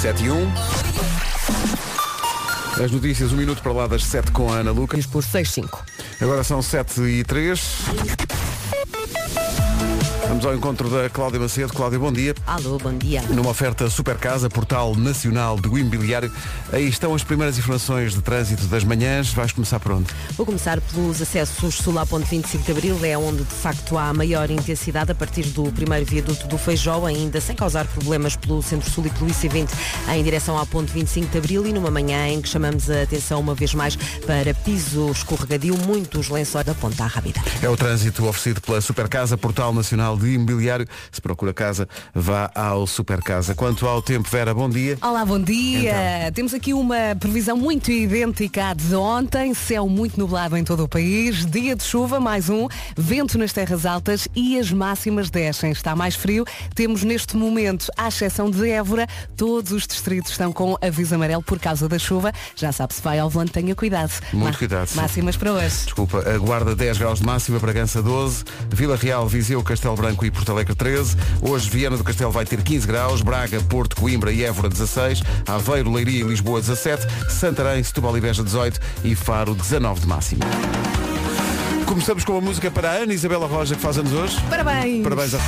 7 e 1. As notícias, um minuto para lá das 7 com a Ana Lucas. Por 6-5. Agora são 7 e 3. Vamos ao encontro da Cláudia Macedo. Cláudia, bom dia. Alô, bom dia. Numa oferta Super Casa, portal nacional do imobiliário. Aí estão as primeiras informações de trânsito das manhãs. Vais começar por onde? Vou começar pelos acessos sul à ponte 25 de Abril, é onde de facto há maior intensidade a partir do primeiro viaduto do Feijó, ainda sem causar problemas pelo Centro-Sul e pelo IC20 em direção à ponte 25 de Abril e numa manhã em que chamamos a atenção uma vez mais para piso escorregadio, muitos lençóis da ponta à Rábida. É o trânsito oferecido pela Super Casa, portal nacional de imobiliário. Se procura casa, vá ao Super Casa. Quanto ao tempo, Vera, bom dia. Olá, bom dia. Temos aqui uma previsão muito idêntica à de ontem. Céu muito nublado em todo o país. Dia de chuva, mais um. Vento nas terras altas e as máximas descem. Está mais frio. Temos neste momento, à exceção de Évora, todos os distritos estão com aviso amarelo por causa da chuva. Já sabe, se vai ao volante, tenha cuidado. Muito cuidado, sim. Máximas para hoje. Desculpa, a Guarda 10 graus de máxima, Bragança 12, Vila Real, Viseu, Castelo Branco e Porto Alegre 13. Hoje Viana do Castelo vai ter 15 graus, Braga, Porto, Coimbra e Évora 16, Aveiro, Leiria e Lisboa 17, Santarém, Setúbal e Beja 18 e Faro 19 de máxima. Começamos com a música para a Ana Isabela Roja que faz anos hoje. Parabéns. Parabéns a...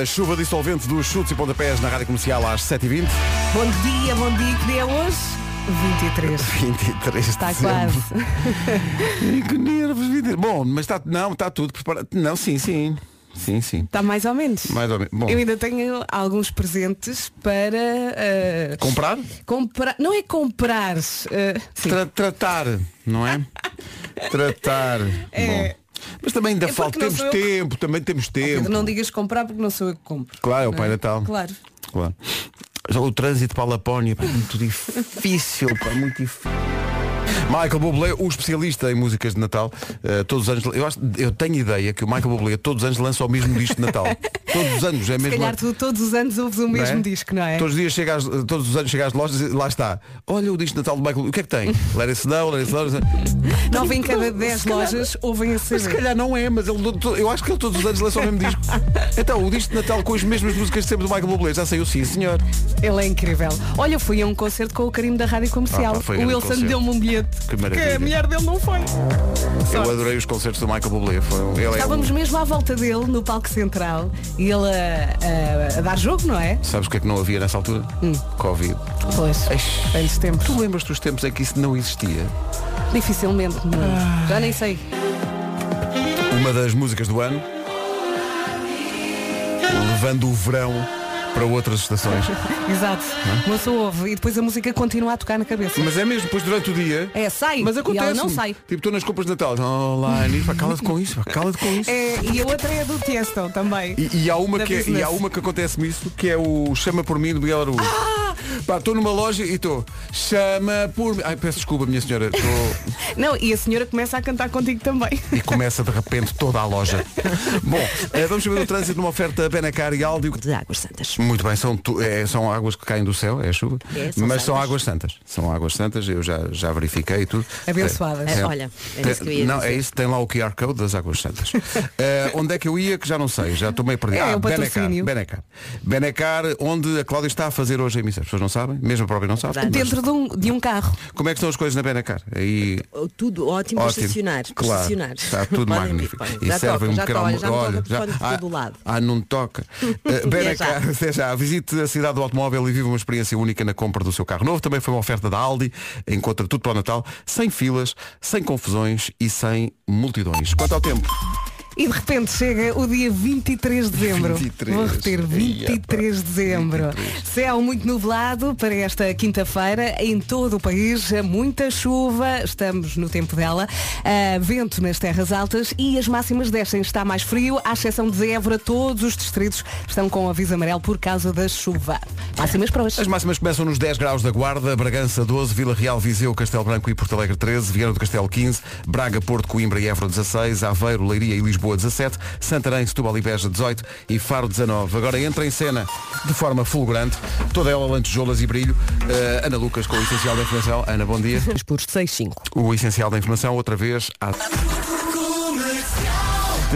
A chuva dissolvente dos chutes e pontapés na rádio comercial às 7h20. Bom dia, bom dia. Que dia é hoje? 23. 23 de Está dezembro. quase. Ai, que nervos, 23. Bom, mas está, não, está tudo preparado. Não, sim, sim. Sim, sim. Está mais ou menos. Mais ou menos. Bom, Eu ainda tenho alguns presentes para eh, comprar? comprar. Não é comprar. sim. Tra- tratar, não é? tratar. É. Bom. Mas também ainda É falta. Temos eu que- tempo, também temos tempo. Não digas comprar porque não sou eu que compro. Claro, é o Pai Natal. Claro. Claro. O trânsito para a Lapónia, pá, é muito difícil, pá, muito difícil. Michael Bublé, o especialista em músicas de Natal, eh, todos os anos, eu, acho, eu tenho ideia que o Michael Bublé todos os anos lança o mesmo disco de Natal. todos os anos, é Se mesmo. calhar tu todos os anos ouves o mesmo é? disco, não é? Todos os dias chega às- todos os anos chega às lojas e lá está. Olha o disco de Natal do Michael, o que é que tem? Let It Snow, Let It Snow. Nove em cada dez calhar- lojas ouvem a Mas se calhar não é, mas ele, eu acho que ele todos os anos lança o mesmo disco. Então, o disco de Natal com as mesmas músicas de sempre do Michael Bublé, já saiu sim, senhor. Ele é incrível. Olha, fui a um concerto com o carinho da Rádio Comercial. Ah, pá, foi o Wilson deu-me um bilhete. Que maravilha. a mulher dele não foi. Eu adorei os concertos do Michael Bublé. Foi, ele é Estávamos um- mesmo à volta dele no palco central e ele a, a- a dar jogo, não é? Sabes o que é que não havia nessa altura? Hum. Covid. Pois. Tantos tempos. Tu lembras dos tempos em que isso não existia? Dificilmente. não. Ah. Já nem sei. Uma das músicas do ano, levando o verão para outras estações. Exato. é? Uma pessoa ouve e depois a música continua a tocar na cabeça. Mas é mesmo, depois durante o dia. É, sai. Mas acontece. ela não sai. Tipo, estou nas compras de Natal. Online, pá, cala-te com isso, cala-te com isso. É, e a outra é do Tiesto também. E, e há uma que é- e há uma que acontece-me isso, que é o Chama por mim do Miguel Araújo. Ah! Pá, estou numa loja e estou. Chama por mim. Ai, peço desculpa, minha senhora. Estou. Não, e a senhora começa a cantar contigo também. E começa de repente toda a loja. Bom, eh, vamos saber o trânsito numa oferta Benacar e Aldi. De Águas Santas. Muito bem, são, tu- é, são águas que caem do céu, é a chuva. É, são mas são santas. águas santas. São águas santas, eu já, já verifiquei tudo. Abençoadas. Tem- É, olha, é isso que eu ia Não, dizer. é isso, tem lá o QR Code das águas santas. Eh, onde é que eu ia que já não sei, já estou meio perdido. É, ah, o Benacar, patrocínio. Benacar. Benacar, onde a Cláudia está a fazer hoje a emissão. As pessoas não sabem, mesmo a própria não sabe. É Dentro de um, de um carro. Como é que estão as coisas na Benacar? Aí Tudo ótimo, Ótimo. estacionar. Claro, estacionar. está tudo Podem- magnífico. E Já serve toca, um já olha, já- ah. Ah, não toca. Uh, Benacar, já. até já. Visite a cidade do automóvel e vive uma experiência única na compra do seu carro novo. Também foi uma oferta da Aldi. Encontra tudo para o Natal, sem filas, sem confusões e sem multidões. Quanto ao tempo, E de repente chega o dia 23 de dezembro. 23. Vou repetir, 23 de dezembro. 23. Céu muito nublado para esta quinta-feira em todo o país. Muita chuva, estamos no tempo dela. Ah, vento nas terras altas e as máximas descem. Está mais frio, à exceção de Évora, todos os distritos estão com aviso amarelo por causa da chuva. Máximas para hoje. as máximas começam nos 10 graus da Guarda, Bragança 12, Vila Real, Viseu, Castelo Branco e Porto Alegre 13, Viana do Castelo 15, Braga, Porto, Coimbra e Évora 16, Aveiro, Leiria e Lisboa 17, Santarém, Setúbal e Beja 18 e Faro 19. Agora entra em cena de forma fulgurante, toda ela lantejoulas e brilho, eh, Ana Lucas com o Essencial da Informação. Ana, bom dia. Por 6-5. O Essencial da Informação, outra vez, à...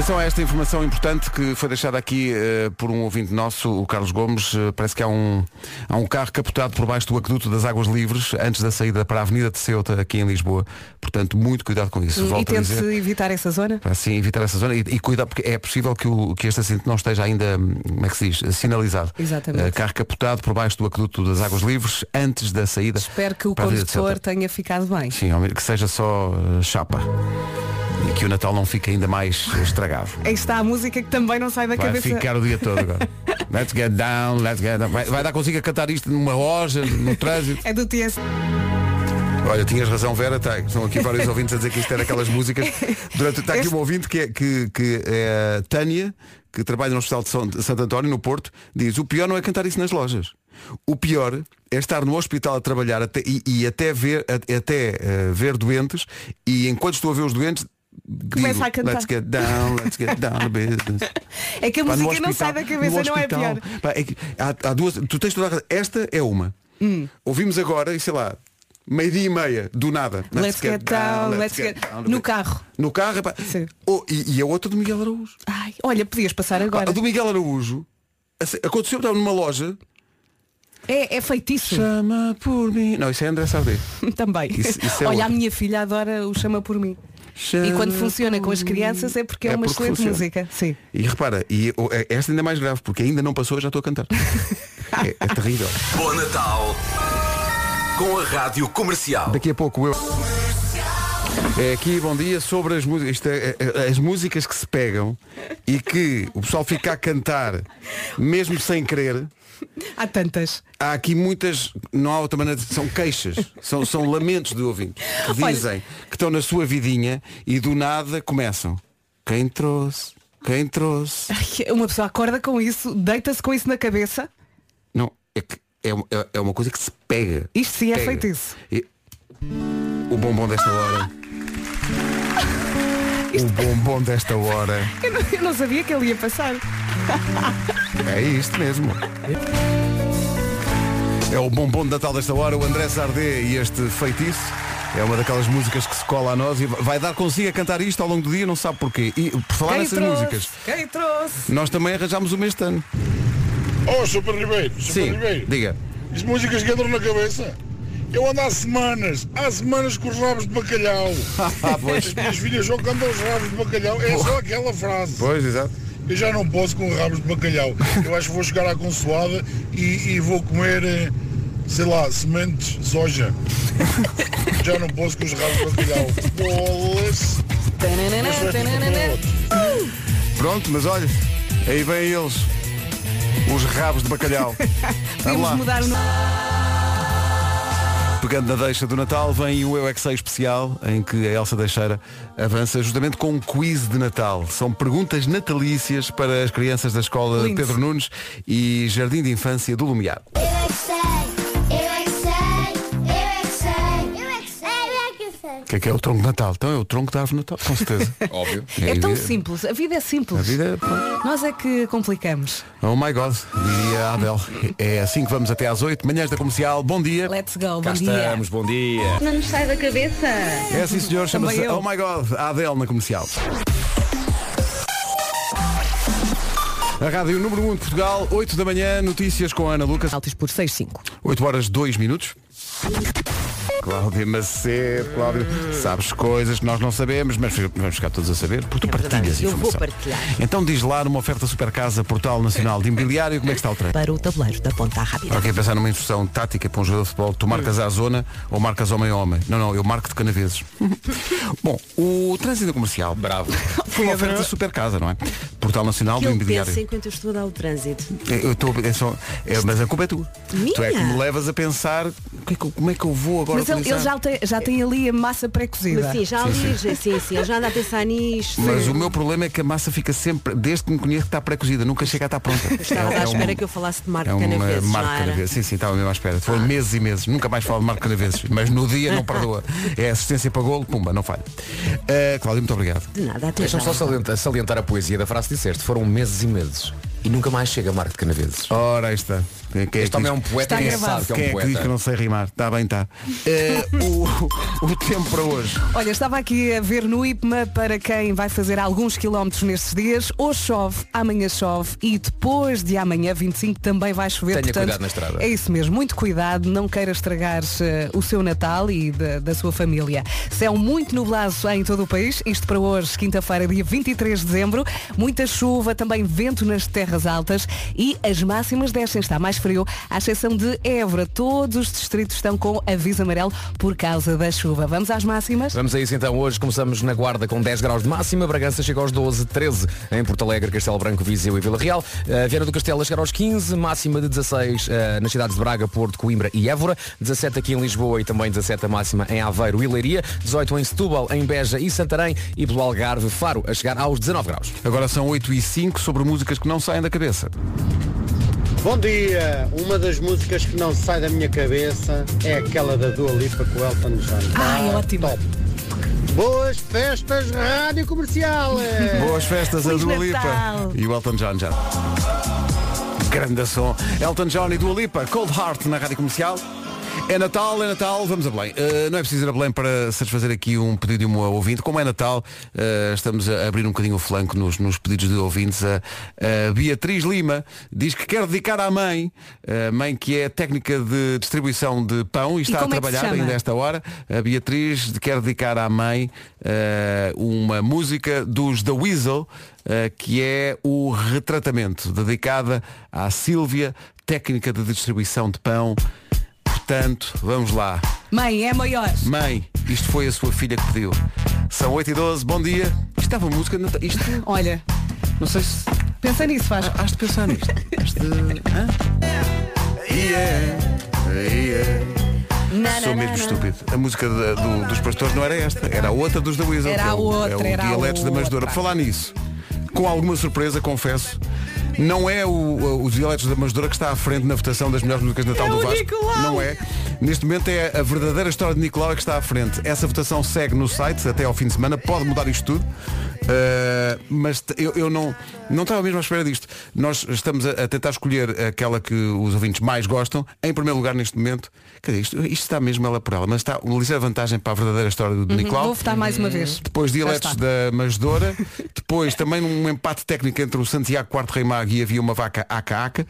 Atenção a esta informação importante que foi deixada aqui uh, por um ouvinte nosso, o Carlos Gomes. Uh, parece que há um, há um carro capotado por baixo do aqueduto das Águas Livres antes da saída para a Avenida de Ceuta, aqui em Lisboa. Portanto, muito cuidado com isso. Volto e tente evitar essa zona? Para sim, evitar essa zona e, e cuidar, porque é possível que, o, que este acidente não esteja ainda, como é que se diz, sinalizado. Exatamente. Uh, carro capotado por baixo do aqueduto das Águas Livres antes da saída. Espero que o condutor tenha ficado bem. Sim, que seja só chapa e que o Natal não fique ainda mais estragado. Aí está a música que também não sai da vai cabeça. Vai ficar o dia todo agora. let's get down, let's get down. Vai, vai dar consigo a cantar isto numa loja, no trânsito. É do TS. Olha, tinhas razão, Vera, tá, estão aqui vários ouvintes a dizer que isto era aquelas músicas. Durante, está aqui um ouvinte que é, que, que é Tânia, que trabalha no Hospital de São, Santo António, no Porto, diz, o pior não é cantar isso nas lojas. O pior é estar no hospital a trabalhar até, e, e até, ver, até uh, ver doentes e enquanto estou a ver os doentes Começa a cantar. Let's get down, let's get down to business. É que a Pá, música hospital, não sai da cabeça, não é pior. Pá, é que, há, há, duas, tu tens toda a Esta é uma. Hum. Ouvimos agora, e sei lá, meio-dia e meia, do nada. Let's, let's get, get, down, let's, get, get down. No carro. No carro, pá. Oh, e, e, a outra do Miguel Araújo. Ai, olha, podias passar agora. Pá, a do Miguel Araújo aconteceu, numa loja é, é feitiço. Chama por mim. Não, isso é André Sardé. Também. Isso, isso é Olha, outro. a minha filha adora o Chama por mim. E quando funciona com as crianças é porque é, é uma excelente funciona. música. Sim. E repara, e é, esta ainda é mais grave, porque ainda não passou e já estou a cantar. é, é terrível. Bom Natal com a Rádio Comercial. Daqui a pouco eu. É aqui, bom dia, sobre as músicas, é, é, as músicas que se pegam e que o pessoal fica a cantar mesmo sem querer. Há tantas. Há aqui muitas, não há outra maneira, são queixas, são, são lamentos de ouvintes que dizem Olha. que estão na sua vidinha e do nada começam. Quem trouxe? Quem trouxe? Ai, uma pessoa acorda com isso, deita-se com isso na cabeça. Não, é que é, é, é uma coisa que se pega. Isto sim é feito isso. E, o bombom desta hora. Isto... O bombom desta hora. Eu não, eu não sabia que ele ia passar. É isto mesmo. É o bombom de Natal desta hora, o André Sardé e este feitiço. É uma daquelas músicas que se cola a nós e vai dar consigo a cantar isto ao longo do dia, não sabe porquê. E por falar Quem nessas trouxe? músicas. Quem trouxe? Nós também arranjámos o mês de ano. Oh, Super Ribeiro, Super Sim, Ribeiro. Diga. As músicas que entram na cabeça. Eu ando há semanas, há semanas com os rabos de bacalhau. Ah, pois. As minhas filhas jogam os rabos de bacalhau. É só aquela frase. Pois, exato. Eu já não posso com rabos de bacalhau. Eu acho que vou chegar à consoada e, e vou comer, eh, sei lá, sementes soja. Já não posso com os rabos de bacalhau. Bolas. Pronto, mas olha, aí vêm eles. Os rabos de bacalhau. Vamos mudar o nome. Pegando na deixa do Natal, vem o Eu é especial, em que a Elsa Deixeira avança justamente com um quiz de Natal. São perguntas natalícias para as crianças da escola Lindo. Pedro Nunes e Jardim de Infância do Lumiar. Que sei. O que é que é o tronco de Natal? Então é o tronco da árvore de Natal, com certeza. Óbvio. É, é tão simples, a vida é simples. A vida é... Nós é que complicamos. Oh my God, e a Adele. É assim que vamos até às 8, manhãs da comercial. Bom dia. Let's go, Cá bom dia. estamos, bom dia. Não nos sai da cabeça. É assim, senhor, chama-se Oh my God, a Adele na comercial. A Rádio Número 1 de Portugal, 8 da manhã, notícias com a Ana Lucas. Altos por 6-5. 8 horas 2 minutos. Cláudia Macedo, Cláudio, sabes coisas que nós não sabemos, mas vamos ficar todos a saber, porque tu é partilhas Eu vou partilhar. Então diz lá numa oferta Super Casa, Portal Nacional de Imobiliário, como é que está o treino? Para o tabuleiro da ponta rápida. Para quem pensar numa instrução tática para um jogador de futebol, tu marcas à zona ou marcas homem-homem. Não, não, eu marco de canaveses. Bom, o trânsito comercial. Bravo. Foi uma oferta Super Casa, não é? Portal Nacional que do Imobiliário. Eu enquanto eu estou a dar o trânsito. Eu estou, é só, é, mas a culpa é tua. Minha? Tu é que me levas a pensar que é que, como é que eu vou agora Mas ele, ele já, tem, já tem ali a massa pré-cozida. Sim, já ali, sim, sim, sim, ele já anda a pensar nisto. Mas o meu problema é que a massa fica sempre, desde que me conheço que está pré-cozida, nunca chega a estar pronta. Estava é, à espera que eu falasse de Marco é Canaveses. Marco Canaveses, sim, sim, estava mesmo à espera. Foram ah. meses e meses, nunca mais falo de Marco Canaveses, mas no dia não perdoa. É assistência para golo, pumba, não falha. Uh, Cláudio, muito obrigado. De nada, até Deixa-me só salientar, salientar a poesia da frase que disseste, foram meses e meses. E nunca mais chega a Marco de Canaveses. Ora, aí está. Quem, quem Este que homem é um poeta Está e gravado. sabe que é Quem um é que diz poeta. que eu não sei rimar? Está bem, está. Eh, o, o tempo para hoje. Olha, estava aqui a ver no IPMA para quem vai fazer alguns quilómetros nestes dias. Hoje chove, amanhã chove e depois de amanhã, 25, também vai chover. Tenha portanto, cuidado na estrada. É isso mesmo, muito cuidado, não queira estragar eh, o seu Natal e da, da sua família. Céu muito nublado em todo o país, isto para hoje, quinta-feira, dia 23 de dezembro. Muita chuva, também vento nas terras altas e as máximas descem. Está mais frio, à exceção de Évora. Todos os distritos estão com aviso amarelo por causa da chuva. Vamos às máximas? Vamos a isso então. Hoje começamos na Guarda com 10 graus de máxima. Bragança chega aos 12, 13 em Porto Alegre, Castelo Branco, Viseu e Vila Real. Uh, Viana do Castelo a chegar aos 15, máxima de 16 uh, nas cidades de Braga, Porto, Coimbra e Évora. 17 aqui em Lisboa e também 17 a máxima em Aveiro e Leiria. 18 em Setúbal, em Beja e Santarém. E pelo Algarve, Faro a chegar aos 19 graus. Agora são 8 e 5 sobre músicas que não saem da cabeça. Bom dia! Uma das músicas que não sai da minha cabeça é aquela da Dua Lipa com o Elton John. Ai, Ah, ótimo. top. Boas festas, Rádio Comercial! Boas festas a Feliz Dua Natal. Lipa e o Elton John já. Grande som. Elton John e Dua Lipa, Cold Heart na Rádio Comercial. É Natal, é Natal, vamos a Belém. Uh, não é preciso ir a Belém para satisfazer aqui um pedido de um ouvinte. Como é Natal, uh, estamos a abrir um bocadinho o flanco nos, nos pedidos de ouvintes. A, a Beatriz Lima diz que quer dedicar à mãe, a mãe que é técnica de distribuição de pão e está a como é trabalhar chama? ainda esta hora. A Beatriz quer dedicar à mãe uh, uma música dos The Weasel, uh, que é o retratamento, dedicada à Sílvia, técnica de distribuição de pão. Portanto, vamos lá. Mãe, é maior. Mãe, isto foi a sua filha que pediu. São 8 e 12 bom dia. Isto estava música, não- isto, Olha, não sei se. pensa nisso, faz. Has de pensar nisto. Has de. Yeah, yeah. Sou mesmo estúpido. A música da- do- dos pastores não era esta, era a outra dos da Weasel. Era que é a o- outra, é o era a Dialetos da Manjedoura. Por outra. falar nisso, com alguma surpresa, confesso, não é o, os Dialetos da Manjedoura que está à frente na votação das melhores músicas de Natal É do o Vasco. Nicolau. Não é. Neste momento é a verdadeira história de Nicolau que está à frente. Essa votação segue no site até ao fim de semana. Pode mudar isto tudo. Uh, mas eu, eu não, não estava mesmo à espera disto. Nós estamos a, a tentar escolher aquela que os ouvintes mais gostam. Em primeiro lugar, neste momento, quer dizer, isto, isto está mesmo ela por ela, mas está uma ligeira vantagem para a verdadeira história do Nicolau. Uhum, Vou votar mais uma vez. Depois dialetos da Manjedora. Depois também um empate técnico entre o Santiago Quarto Rei Mago e havia uma vaca aca-aca.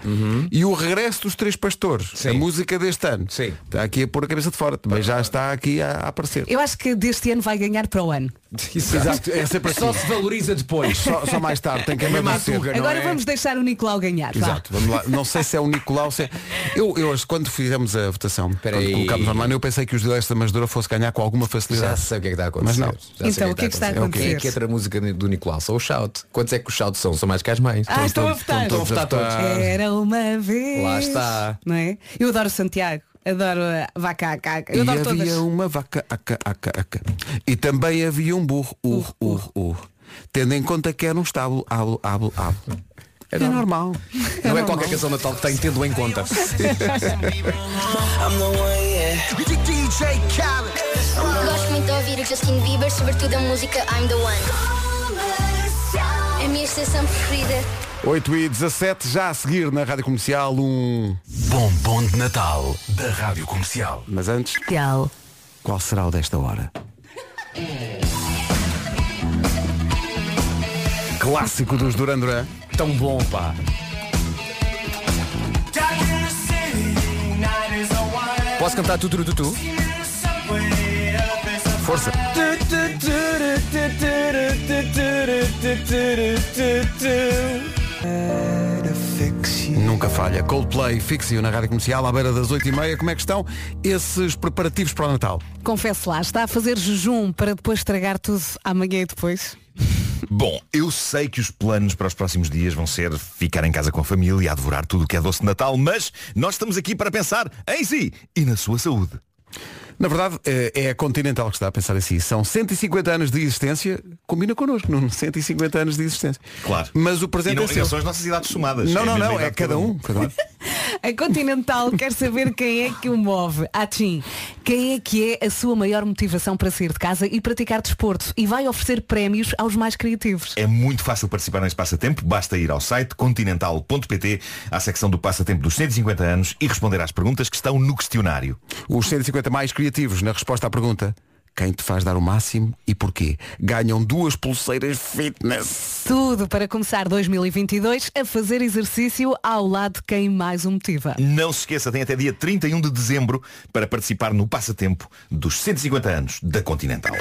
E o regresso dos Três Pastores. Sim. A música deste ano. Sim. Está aqui a pôr a cabeça de fora. Também já está aqui a, a aparecer. Eu acho que deste ano vai ganhar para o ano. Exato. É sempre assim. Só se valoriza depois. Só, só mais tarde. Tem que É amadurecer. Agora é? vamos deixar o Nicolau ganhar. vá. Exato, vamos lá. Não sei se é o Nicolau, se é... eu, eu hoje, quando fizemos a votação, Espera quando colocámos online, eu pensei que os dialetos da Manjedora fosse ganhar com alguma Já facilidade. sei o que é que está a acontecer. Mas não. Já sei Então, o que é que está a É acontecer? que entra a música do Nicolau, são o shout. Quantos é que os shouts são? São mais que as mães. Ah, estão a votar. Estão a votar todos. Era uma vez. Lá está. Não é? Eu adoro Santiago. Adoro a vaca aca. Eu e adoro havia todas. uma vaca aca, aca, aca. E também havia um burro, ur, ur, ur. Tendo em conta que era um estábulo, abo, abo, abo. É normal. Não é qualquer canção de Natal que tem tendo em conta. Gosto muito de ouvir o Justin Bieber, sobretudo a música I'm the One. É a minha estação preferida. 8 e 17, já a seguir na Rádio Comercial, um. Bombom de Natal da Rádio Comercial. Mas antes, qual será o desta hora? Clássico dos Duran Duran. Tão bom, pá. Posso cantar tu, tu, tu, tu? Força. Nunca falha. Coldplay, Fixio na Rádio Comercial, à beira das 8h30. Como é que estão esses preparativos para o Natal? Confesso lá, está a fazer jejum para depois estragar tudo amanhã e depois. Bom, eu sei que os planos para os próximos dias vão ser ficar em casa com a família, a devorar tudo o que é doce de Natal, mas nós estamos aqui para pensar em si e na sua saúde. Na verdade, é é a Continental que está a pensar assim. São 150 anos de existência, combina connosco, não? 150 anos de existência. Claro. Mas o E presente não, é e seu. não são as nossas idades somadas. Não, É não, não, é cada um. Cada um. A A Continental quer saber quem é que o move. Atim, quem é que é a sua maior motivação para sair de casa e praticar desporto? E vai oferecer prémios aos mais criativos. É muito fácil participar nesse passatempo, basta ir ao site continental.pt, à secção do passatempo dos 150 anos e responder às perguntas que estão no questionário. Os 150 mais criativos na resposta à pergunta quem te faz dar o máximo e porquê? Ganham duas pulseiras fitness. Tudo para começar 2022 a fazer exercício ao lado de quem mais o motiva. Não se esqueça, tem até dia 31 de dezembro para participar no passatempo dos 150 anos da Continental.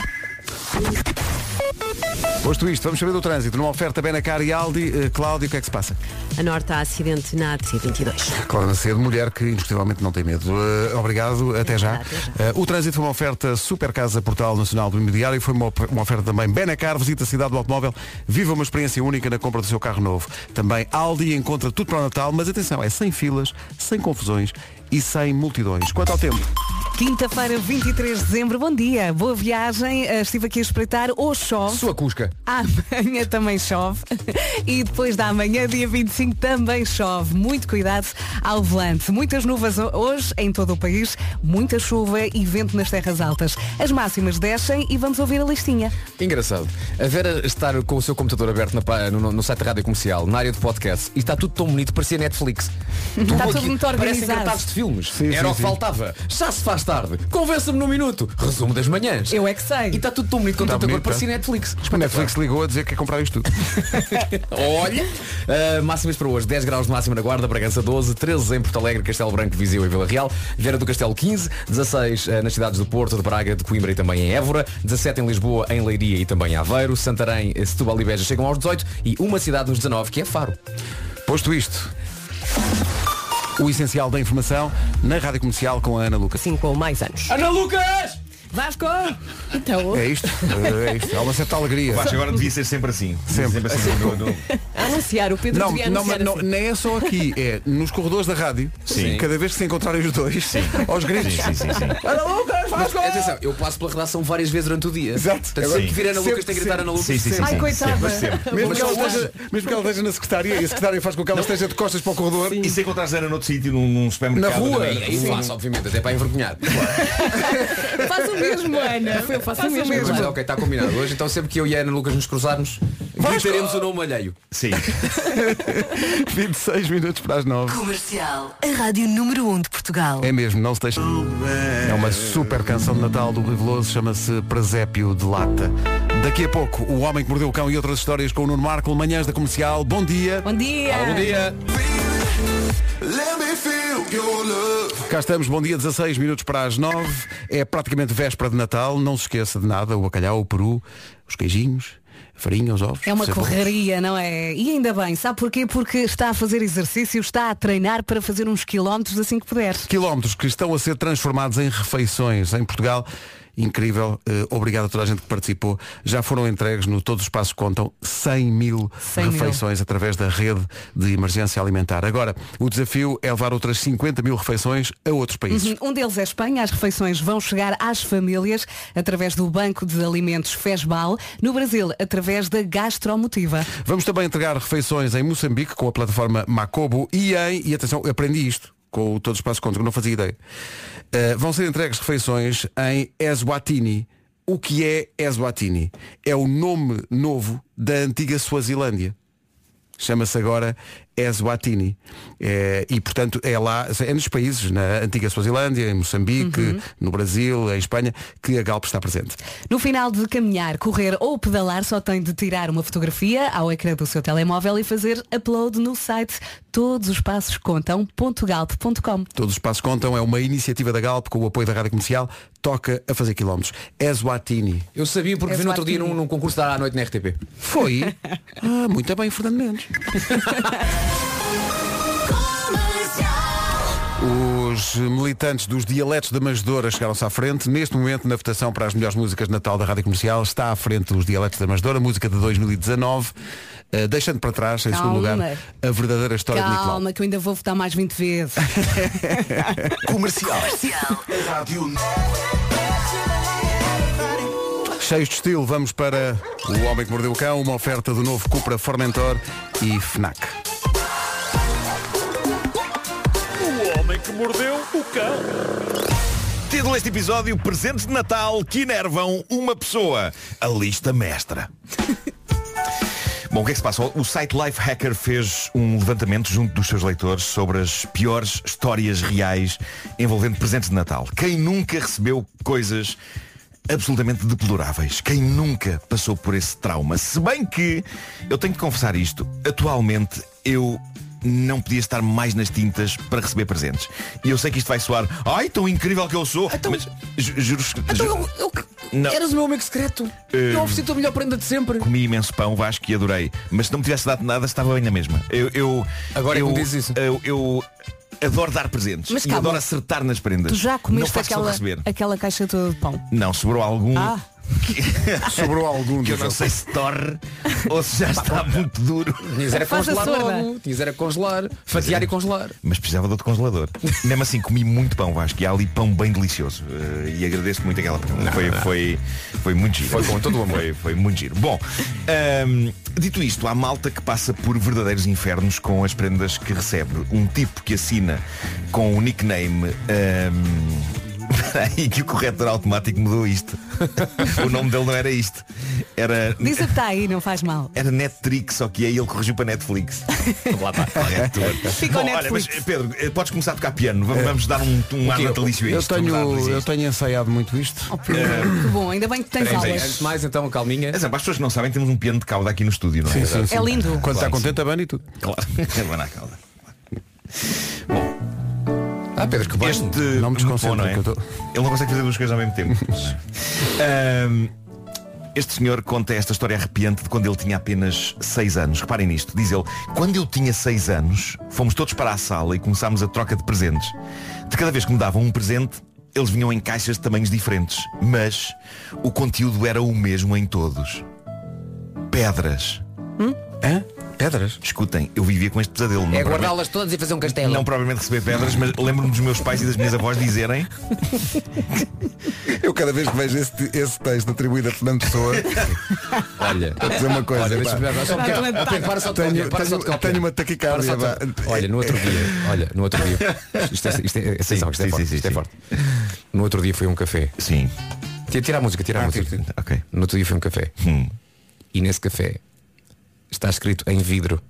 Posto isto, vamos saber do trânsito. Numa oferta Benacar e Aldi, uh, Cláudio, o que é que se passa? A Norte há acidente na AC22. Cláudia Macedo, mulher que indiscutivelmente não tem medo. Uh, obrigado, até já. Até já. Uh, o trânsito foi uma oferta Super Casa Portal Nacional do Imobiliário e foi uma, uma oferta também Benacar, visita a cidade do automóvel, viva uma experiência única na compra do seu carro novo. Também Aldi encontra tudo para o Natal, mas atenção, é sem filas, sem confusões e sem multidões. Quanto ao tempo, Quinta-feira, 23 de dezembro, bom dia, boa viagem. Uh, estive aqui a espreitar, hoje chove. Sua Cusca. Amanhã também chove. E depois da manhã, dia 25, também chove. Muito cuidado ao volante. Muitas nuvens hoje em todo o país, muita chuva e vento nas terras altas. As máximas descem e vamos ouvir a listinha. Engraçado. A Vera estar com o seu computador aberto na no, no site da Rádio Comercial, na área de podcast, e está tudo tão bonito, parecia Netflix. Está tudo muito Parecem organizado. cartazes de filmes. Sim, Era sim, o que sim. faltava. Já se faz tarde. Convença-me num minuto. Resumo das manhãs. Eu é que sei. E está tudo tão bonito com Tá tanta cor, bonito, parecia Netflix. o Netflix ligou a dizer que quer comprar isto tudo. Olha, uh, máximas para hoje, 10 graus de máxima na Guarda, Bragança 12, 13 em Porto Alegre, Castelo Branco, Viseu e Vila Real, Vieira do Castelo 15, 16 uh, nas cidades do Porto, de Braga, de Coimbra e também em Évora, 17 em Lisboa, em Leiria e também em Aveiro, Santarém, eh, Setúbal e Beja chegam aos 18 e uma cidade nos 19, que é Faro. Posto isto, o essencial da informação na Rádio Comercial com a Ana Lucas. Sim, com mais anos. Ana Lucas! Vasco! Então, É isto? É isto. Há uma certa alegria. Vasco, agora devia ser sempre assim. Sempre. ser assim. no- anunciar, o Pedro Não, devia não, mas não, assim. não é só aqui, é nos corredores da rádio, Sim. cada vez que se encontrarem os dois, aos gritos. Sim, sim, sim, sim. Ana Lucas, Mas atenção, eu passo pela redação várias vezes durante o dia. Exato. Portanto, Agora, sempre que vir Ana Lucas tem que gritar. Ana Lucas. Sim, sim, sim, Ai, coitada. Mesmo que, ela esteja, mesmo que ela esteja na secretária e a secretária faz com que ela esteja de costas para o corredor. E se encontrares Ana noutro sítio, num, num supermercado? Na rua? Aí faço, obviamente, até para envergonhar. faz o mesmo, Ana. Eu faço o mesmo. Ok, está combinado. Hoje, então, sempre que eu e a Ana Lucas nos cruzarmos, gritaremos o nome alheio. Sim. 26 minutos para as 9. Comercial. A rádio número 1 de Portugal. É mesmo, não se deixa. É uma super canção de Natal do Rui Veloso, chama-se Presépio de Lata. Daqui a pouco, O Homem que Mordeu o Cão e outras histórias com o Nuno Marco, manhãs da comercial. Bom dia. Bom dia. Bom dia. Cá estamos, bom dia, 16 minutos para as 9. É praticamente véspera de Natal, não se esqueça de nada, o bacalhau, o peru, os queijinhos, farinha, os ovos. É uma correria, não é? E ainda bem, sabe porquê? Porque está a fazer exercício, está a treinar para fazer uns quilómetros assim que puder. Quilómetros que estão a ser transformados em refeições em Portugal. Incrível, Eh, obrigado a toda a gente que participou. Já foram entregues no Todos os Passos Contam 100 mil 100 mil. refeições através da rede de emergência alimentar. Agora, o desafio é levar outras 50 mil refeições a outros países. Um deles é Espanha. As refeições vão chegar às famílias através do Banco de Alimentos FESBAL. No Brasil, através da Gastromotiva. Vamos também entregar refeições em Moçambique com a plataforma Macobo e em, e atenção, eu aprendi isto com o Todos os Passos Contam, que eu não fazia ideia. Eh, vão ser entregues refeições em Eswatini. O que é Eswatini? É o nome novo da antiga Suazilândia. Chama-se agora Eswatini. É, e, portanto, é lá, é nos países, na antiga Suazilândia, em Moçambique, no Brasil, em Espanha, que a Galp está presente. No final de caminhar, correr ou pedalar, só tem de tirar uma fotografia ao ecrã do seu telemóvel e fazer upload no site todosospassos.contam.galp.com. Todos os passos contam, é uma iniciativa da Galp com o apoio da Rádio Comercial, toca a fazer quilómetros. Eswatini. Eu sabia porque vi no outro dia num, num concurso da à noite na RTP. Foi? Ah, muito bem, Fernando Mendes. Os militantes dos dialetos da Masdora chegaram-se à frente. Neste momento, na votação para as melhores músicas de Natal da Rádio Comercial, está à frente os dialetos da Masdora, música de 2019, eh, deixando para trás, em segundo Calma. lugar, a verdadeira história de Nicolau. Calma, que eu ainda vou votar mais 20 vezes. Comercial. Cheios de estilo, vamos para O Homem que Mordeu o Cão, uma oferta do novo Cupra Formentor e FNAC. Mordeu o cão. Título deste episódio, presentes de Natal que enervam uma pessoa. A lista mestra. Bom, o que é que se passa? O site Lifehacker fez um levantamento junto dos seus leitores sobre as piores histórias reais envolvendo presentes de Natal. Quem nunca recebeu coisas absolutamente deploráveis? Quem nunca passou por esse trauma? Se bem que, eu tenho de confessar isto, atualmente eu não podia estar mais nas tintas para receber presentes. E eu sei que isto vai soar, ai, tão incrível que eu sou. mas ju- juro Então eu, eu- Não. eras o meu amigo secreto. Eh, Eu ofereci-te a melhor prenda de sempre. Comi imenso pão, Vasco, e adorei. Mas se não me tivesse dado nada, estava bem na mesma. Eu, eu, Agora é eu, que dizes isso. Eu, eu adoro dar presentes. Mas e calma. adoro acertar nas prendas. Tu já comeste aquela, receber. aquela caixa toda de pão? Não, sobrou algum. Ah. Sobrou algum que eu não sei se torre ou se já está muito duro. Tinhas era Faz a congelar sorda. logo. Tinhas era congelar. Fatiar e congelar. Mas precisava de outro congelador. Mesmo assim, comi muito pão, Vasco, e há ali pão bem delicioso. Eh, e agradeço muito aquela pergunta. Foi, foi, foi muito giro. Foi com todo o amor. Foi, foi muito giro. Bom, ahm, dito isto, há malta que passa por verdadeiros infernos com as prendas que recebe. Um tipo que assina com o nickname. ahm, Peraí, que o corretor automático mudou isto. o nome dele não era isto. Era. Diz o que está aí, não faz mal. Era Netflix, só que aí ele corrigiu para Netflix. Lá está. Bom, o olha, mas Netflix. Pedro, eh, podes começar a tocar piano. Vamos, vamos dar um, um ar natalício a Eu isto. Dar tenho, eu tenho ensaiado muito isto. Oh, Pedro, que bom, ainda bem que tens Peraí, aulas. Antes de mais, então, calminha. Mas, para as pessoas que não sabem, temos um piano de cauda aqui no estúdio, não é? Sim, sim, sim. É lindo. Quando está Claro que contente, abana e tudo. Claro, abana a cauda. Ah, Pedro, que bem. Este Não me desconcentre, bom, não é? que eu tô- Ele não consegue fazer duas coisas ao mesmo tempo. Ahm, este senhor conta esta história arrepiante de quando ele tinha apenas 6 anos. Reparem nisto, diz ele, quando eu tinha 6 anos, fomos todos para a sala e começámos a troca de presentes. De cada vez que me davam um presente, eles vinham em caixas de tamanhos diferentes, mas o conteúdo era o mesmo em todos. Pedras. Hã? Pedras? Escutem, eu vivia com este pesadelo. não É guardá-las todas e fazer um castelo. Não provavelmente receber pedras, mas lembro-me dos meus pais e das minhas avós dizerem Eu cada vez que vejo esse, esse texto atribuído a Fernando Pessoa, Olha. vou dizer uma coisa. Olha, pá. só Pedro, Para só de Tenho- copiar, para só de tenho- copiar. tenho uma Para taquicardia, só de- vá. Olha, no outro dia, olha, no outro dia. Isto é, isto é, isto é sim, forte. sim, isto é sim. forte. No outro dia foi um café. Sim. Tira, a música, tira a Ah, música. Ok. No outro dia foi um café. Hum. E nesse café está escrito em vidro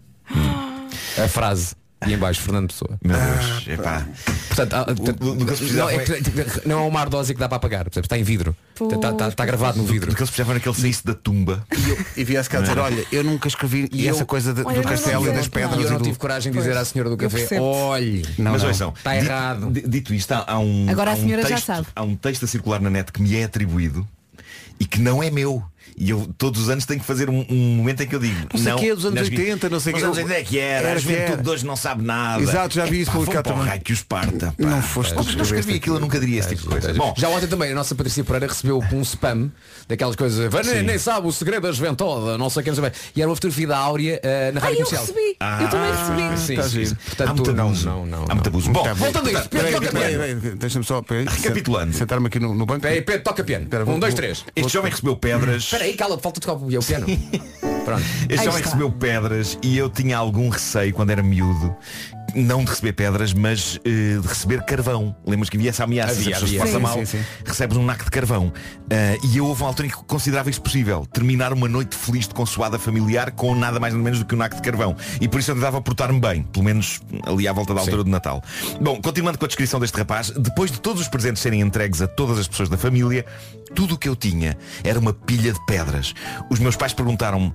a frase e em baixo Fernando Pessoa. Meu Deus. Epá. Portanto, há- portanto, que eles não, precisavam é que- não é uma ardósia que dá para apagar, percebes? está em vidro. Está, está- está gravado no vidro. que eles precisavam era que ele saísse da tumba. E, eu, e viesse cá dizer, olha, eu nunca escrevi e eu- essa coisa de- Olha, do não, castelo e das não, pedras E eu e não do... tive coragem de dizer à senhora do café, olhe, Não, Mas não. ouçam, Está dito- errado. di- Dito isto, há, há um, Agora a há um senhora já texto, sabe. Há um texto a circular na net que me é atribuído e que não é meu. E eu todos os anos tenho que fazer um, um momento em que eu digo Não sei não, quê, dos anos nas- 80, não sei nos quê. anos 80 é que era, Era a que juventude de hoje não sabe nada. Exato, já vi isso publicado para o também. raio que os parta. pá. Não foste tu Não que escrevi aquilo, eu nunca diria esse tipo de coisa. Bom, Já ontem também a nossa Patrícia Pereira recebeu um spam daquelas coisas, "Vai, nem, nem sabe o segredo da juventude, não sei quem não sei bem. E era uma fotografia da Áurea eh, na Ai, rádio eu comercial. recebi. Eu também recebi. Sim, Tá. Portanto, não, não, não. Há muito abuso. Bom, Voltando a isto, Deixa-me só, Recapitulando. sentar-me aqui no, banco. Toca piano. Um, dois, três. este jovem recebeu pedras. Espera aí, cala, falta tocar o piano. Pronto. Este está. recebeu pedras e eu tinha algum receio quando era miúdo. Não de receber pedras, mas eh, de receber carvão. Lembras que havia essa ameaça, Havia, se a havia. passa Sim, mal, sim, sim. recebes um naco de carvão. Ah, e eu houve uma altura em que considerava isso possível. Terminar uma noite feliz de consoada familiar com nada mais nada menos do que um naco de carvão. E por isso eu tentava portar-me bem, pelo menos ali à volta da altura do Natal. Bom, continuando com a descrição deste rapaz, depois de todos os presentes serem entregues a todas as pessoas da família, tudo o que eu tinha era uma pilha de pedras. Os meus pais perguntaram-me,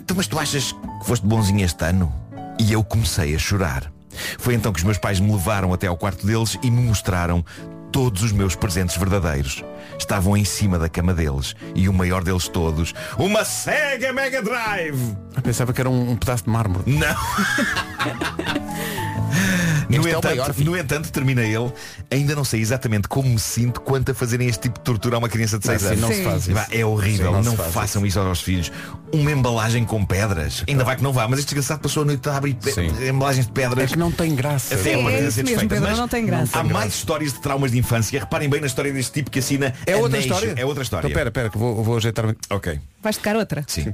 então mas tu achas que foste bonzinho este ano? E eu comecei a chorar. Foi então que os meus pais me levaram até ao quarto deles e me mostraram todos os meus presentes verdadeiros. Estavam em cima da cama deles. E o maior deles todos, uma Sega Mega Drive! Eu pensava que era um, um pedaço de mármore. Não! No é o entanto, maior, filho. no entanto, termina ele, ainda não sei exatamente como me sinto quanto a fazerem este tipo de tortura a uma criança de 6 Sim, anos. não se faz isso. É horrível, Sim, não não, façam isso. aos filhos. Uma embalagem com pedras. Ainda vai que não vá, mas este desgraçado passou a noite a abrir pe- Sim. embalagens de pedras. É que não tem graça. Até Sim, uma é mesmo, desfeita. Pedro, Mas não tem graça. Há mais histórias de traumas de infância. Reparem bem na história deste tipo que assina É outra Anéis. história? É outra história. Então pera, pera, que vou, vou ajeitar-me. Ok. Vais tocar outra? Sim.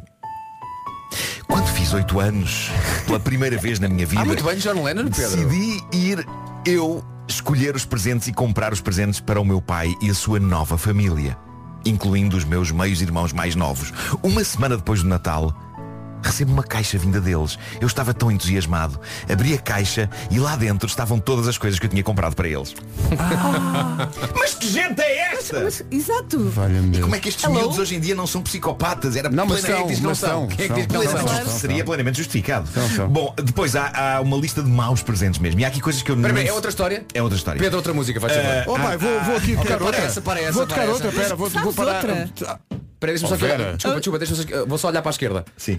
Quando fiz 8 anos, pela primeira vez na minha vida, Ah, muito bem, John Lennon, Pedro. decidi ir eu escolher os presentes e comprar os presentes para o meu pai e a sua nova família, incluindo os meus meios irmãos mais novos. Uma semana depois do Natal, recebo uma caixa vinda deles. Eu estava tão entusiasmado. Abri a caixa e lá dentro estavam todas as coisas que eu tinha comprado para eles. Mas que gente é esta? Mas, exato. E como é que estes Hello? miúdos hoje em dia não são psicopatas? Era Não, mas são, não mas são? são, é são, não são. Seria plenamente justificado. São, são. Bom, depois há, há uma lista de maus presentes mesmo. E há aqui coisas que eu não... aí, é outra história? É outra história. Pedro, outra música, vai. Eh, Oh pai, vou, vou aqui ok, tocar para outra. essa, para essa, vou tocar outra, pera, vou, vou parar. outra? Espera aí, deixa-me Oh, só Vera. aqui. Desculpa, desculpa, deixa-me só- vou só olhar para a esquerda. Sim.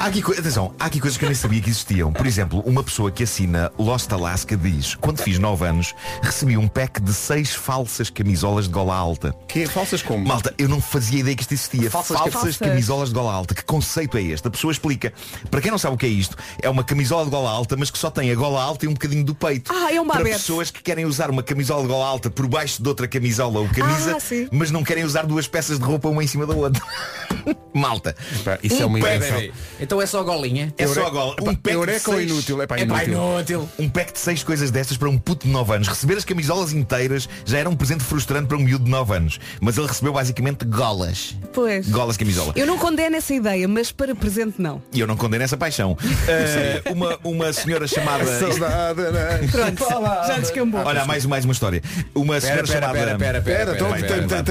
Há aqui, atenção, há aqui coisas que eu nem sabia que existiam. Por exemplo, uma pessoa que assina Lost Alaska diz Quando fiz 9 anos, recebi um pack de 6 falsas camisolas de gola alta. Que falsas como? Malta, eu não fazia ideia que isto existia. Falsas Falsas. camisolas de gola alta. Que conceito é este? A pessoa explica. Para quem não sabe o que é isto, é uma camisola de gola alta, mas que só tem a gola alta e um bocadinho do peito. Ah, é uma Para pessoas que querem usar uma camisola de gola alta por baixo de outra camisola ou camisa, Ah, mas não querem usar duas peças de roupa uma em cima da outra. Malta. Pá, isso é uma invenção. Então é só golinha? É só a gola. Um pack de Eureka ou seis- inútil? É pá, É pá, inútil. inútil. Um pack de seis coisas destas para um puto de 9 anos. Receber as camisolas inteiras já era um presente frustrante para um miúdo de 9 anos. Mas ele recebeu basicamente golas. Pois. Golas de camisola. Eu não condeno essa ideia, mas para presente não. E eu não condeno essa paixão. Eh, uma, uma senhora chamada. Saudade, né? Pronto, já descambou. Olha, mais, mais uma história. Uma senhora espera, chamada. espera, espera, Pera, espera, então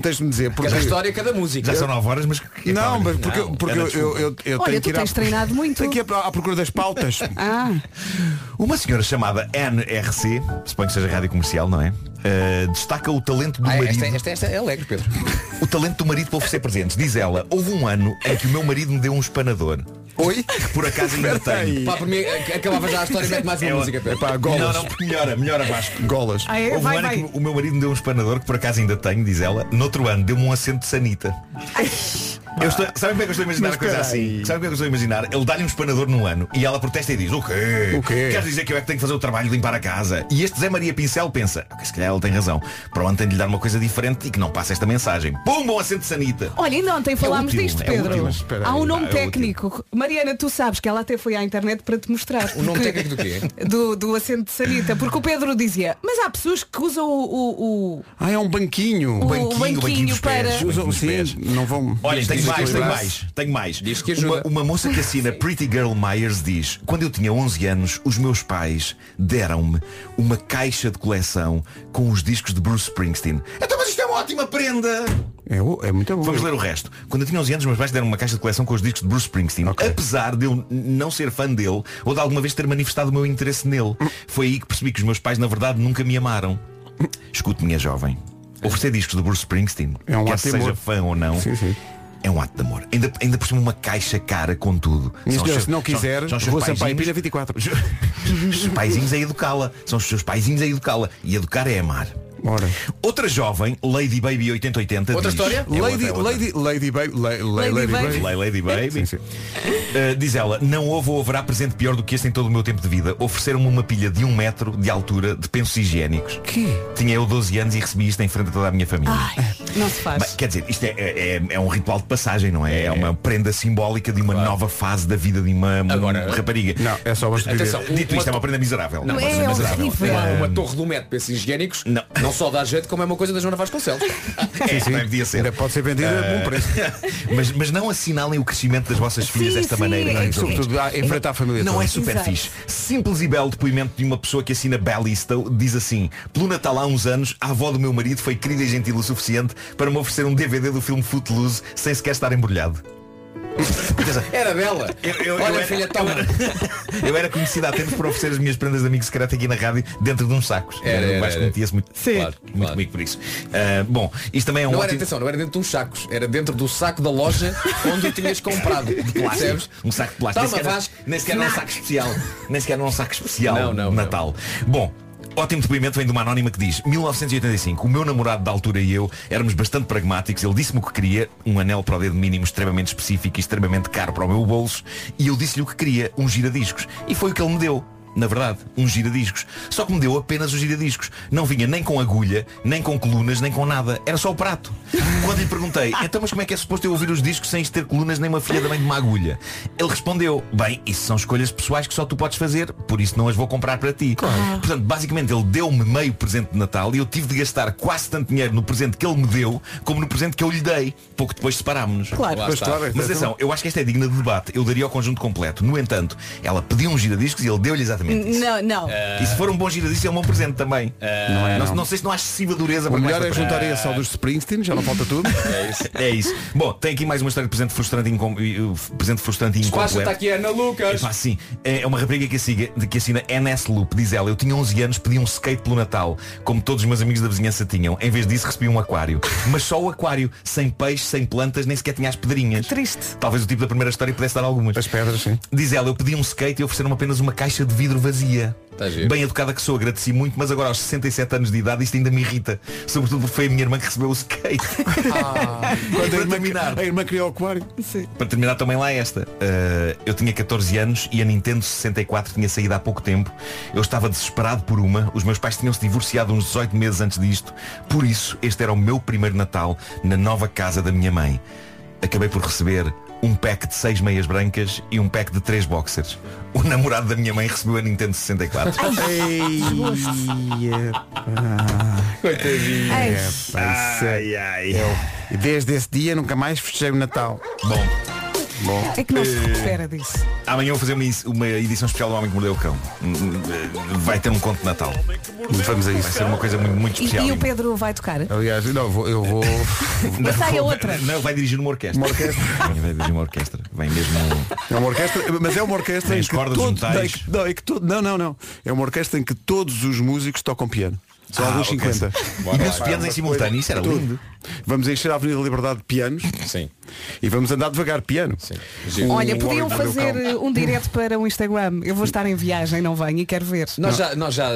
tens de me dizer. Porque... Cada história, cada música. Já são 9 horas, mas. Não, mas porque, Não, porque era eu, eu, eu, eu Olha, tu ir à- tens treinado muito. Tenho que ir à procura das pautas. Ah, Uma senhora chamada NRC, suponho que seja rádio comercial, não é? Eh, destaca o talento do Ah, marido. esta, esta, esta é alegre, Pedro. O talento do marido para oferecer presentes. Diz ela, houve um ano em que o meu marido me deu um espanador. Oi? Que por acaso ainda tenho. Pá, por mim, ac- acabava já a história e mete mais uma É, música, Pedro. Pá, golas. Não, não, porque melhora, melhora Vasco. Golas. ah é? Houve vai, um ano vai. que o meu marido me deu um espanador que por acaso ainda tenho, diz ela. Noutro ano deu-me um assento de sanita. Eu estou, sabem como é que eu estou a imaginar Mas a coisa assim? Sabem como é que eu estou a imaginar? Ele dá-lhe um espanador num ano e ela protesta e diz, o quê? O quê? Queres dizer que eu é que tenho que fazer o trabalho de limpar a casa? E este Zé Maria Pincel pensa, ok, se calhar ele tem razão. Para o ano tem de lhe dar uma coisa diferente e que não passe esta mensagem. Pum, bom assento de sanita. Olha, ainda ontem falámos útil, disto, é Pedro. útil, Há um nome pá, é técnico. Mariana, tu sabes que ela até foi à internet para te mostrar. O nome porque- técnico do quê? Do, do assento de sanita. Porque o Pedro dizia, mas há pessoas que usam o, o, o, Ah, é um banquinho. o banquinho, banquinho, banquinho dos para. pés. Usam, dos pés. sim, não vão. Olha, tenho mais, tenho mais, tenho mais. Diz que uma, ajuda. uma moça que assina Pretty Girl Myers diz Quando eu tinha 11 anos, os meus pais deram-me uma caixa de coleção com os discos de Bruce Springsteen. Então, mas isto é uma ótima prenda! É, é muito bom. Vamos ler o resto. Quando eu tinha 11 anos, os meus pais deram uma caixa de coleção com os discos de Bruce Springsteen. Ok. Apesar de eu não ser fã dele ou de alguma vez ter manifestado o meu interesse nele. Foi aí que percebi que os meus pais, na verdade, nunca me amaram. Escute, minha jovem. Oferecer discos de Bruce Springsteen, É um quer seja fã ou não, Sim, sim. É um ato de amor. Ainda, ainda por cima uma caixa cara com tudo. São seus- se não são- quiser, são seus Rua Sampaio Pina 24. Os paizinhos a educá-la. São os seus paizinhos a educá-la. E educar é amar. Ora. Outra jovem, Lady Baby 8080 Outra diz- história? É Lady, outra, é outra. Lady, Lady Baby. La- la- Lady Lady Baby. Baby. Lady Baby. Sim, sim. Uh, diz ela, não houve ou haverá presente pior do que este em todo o meu tempo de vida. Ofereceram-me uma pilha de um metro de altura de pensos higiênicos. Que? Tinha eu 12 anos e recebi isto em frente a toda a minha família. Ai, não se faz. Bem, quer dizer, isto é, é, é um ritual de passagem, não é? É, uma prenda simbólica de uma nova fase da vida de uma, uma Agora- rapariga. Não, é só basta. Atenção, Dito uma isto, é uma prenda miserável. Não, uma é miserável. Uma, uma torre do metro para esses higiênicos Não. não só dá jeito como é uma coisa da Joana Vasconcelos. é, também podia ser. Ainda pode ser vendida a bom preço. mas, mas não assinalem o crescimento das vossas filhas Sim, desta sim. maneira. É, ouvintes. Sobretudo a enfrentar a família Não toda. é super Exato. fixe. Simples e belo depoimento de uma pessoa que assina Bellista diz assim, pelo Natal há uns anos, a avó do meu marido foi querida e gentil o suficiente para me oferecer um DVD do filme Footloose sem sequer estar embrulhado. Era dela. eu- eu- Olha, eu era- filha, toma. Eu era conhecida há tempos por oferecer as minhas prendas de amigo secreto aqui na rádio dentro de uns sacos. Era, era, era. metia-se muito, Sim. Claro, muito claro. comigo por isso. Ah, bom, isto também é um Não era, ótimo... atenção, não era dentro de uns sacos, era dentro do saco da loja onde o tinhas comprado. Percebes? Um saco de plástico. Toma, nem, sequer, era um saco especial. Nem sequer era um saco especial Não, não, de não. Natal. Bom. Ótimo depoimento vem de uma anónima que diz 1985, o meu namorado da altura e eu éramos bastante pragmáticos Ele disse-me o que queria Um anel para o dedo mínimo extremamente específico E extremamente caro para o meu bolso E eu disse-lhe o que queria, um giradiscos. E foi o que ele me deu na verdade, um giradiscos. Só que me deu apenas o giradiscos. Não vinha nem com agulha, nem com colunas, nem com nada. Era só o prato. Quando lhe perguntei, então mas como é que é suposto eu ouvir os discos sem ter colunas nem uma filha também de uma agulha? Ele respondeu, bem, isso são escolhas pessoais que só tu podes fazer, por isso não as vou comprar para ti. Portanto, basicamente ele deu-me meio presente de Natal e eu tive de gastar quase tanto dinheiro no presente que ele me deu como no presente que eu lhe dei. Pouco depois separámos-nos. Claro. Mas claro, Mas então- atenção, eu acho que esta é digna de debate. Eu daria o conjunto completo. No entanto, ela pediu um giradiscos e ele deu-lhe exatamente isso. Não, não. E se for um bom giradiscos é um bom presente também. Não é, não, não. não sei se não há excessiva dureza O para melhor é juntar esse ao dos Springsteen, já não falta tudo. é isso. É isso. Bom, tem aqui mais uma história de presente frustrante e incom... uh, presente frustrante e incompleto. está aqui Ana Lucas. Epá, sim. É uma rapariga que, assiga, que assina NS Loop. Diz ela, eu tinha 11 anos, pedi um skate pelo Natal, como todos os meus amigos da vizinhança tinham. Em vez disso recebi um aquário. Mas só o aquário, sem peixe, sem plantas, nem sequer tinha as pedrinhas. Triste. Talvez o tipo da primeira história pudesse dar algumas. As pedras, sim. Diz ela, eu pedi um skate e ofereceram apenas uma caixa de vidro vazia. Tá. Bem educada que sou, agradeci muito, mas agora aos 67 anos de idade isto ainda me irrita. Sobretudo porque foi a minha irmã que recebeu o skate. Quando a para irmã, terminar, a irmã criou o aquário. para terminar também lá esta. Uh, eu tinha 14 anos e a Nintendo 64 tinha saído há pouco tempo. Eu estava desesperado por uma. Os meus pais tinham-se divorciado uns 18 meses antes disto. Por isso, este era o meu primeiro Natal na nova casa da minha mãe. Acabei por receber um pack de seis meias brancas e um pack de três boxers. O namorado da minha mãe recebeu a Nintendo 64. Ei, Coitadinho. É- ai, ai. E desde esse dia nunca mais festejei o Natal. Bom, Bom. é que não se recupera disso. amanhã vou fazer uma, uma edição especial do Homem que Mordeu o Cão. Vai ter um conto de Natal. Vamos a Vai isso. ser uma coisa muito, muito E, especial. e o Pedro vai tocar? Aliás, não, eu vou, eu vou. Não, sai a vai- outra. Não, vai dirigir uma orquestra. Uma orquestra. Vai dirigir uma orquestra. Vem mesmo. É uma orquestra, mas é uma orquestra Tem em as que cordas, todos, não, é que- não, é que to- não, não, não. É uma orquestra em que todos os músicos tocam piano. São Ah, alguns ok. 50. E os pianos em simultâneo, isso era Tudo. lindo. Vamos encher a Avenida Liberdade de pianos Sim. e vamos andar devagar piano. Sim. Olha, podiam fazer eh, um direto para o Instagram. Eu vou estar em viagem, não venho e quero ver. Nós já, nós já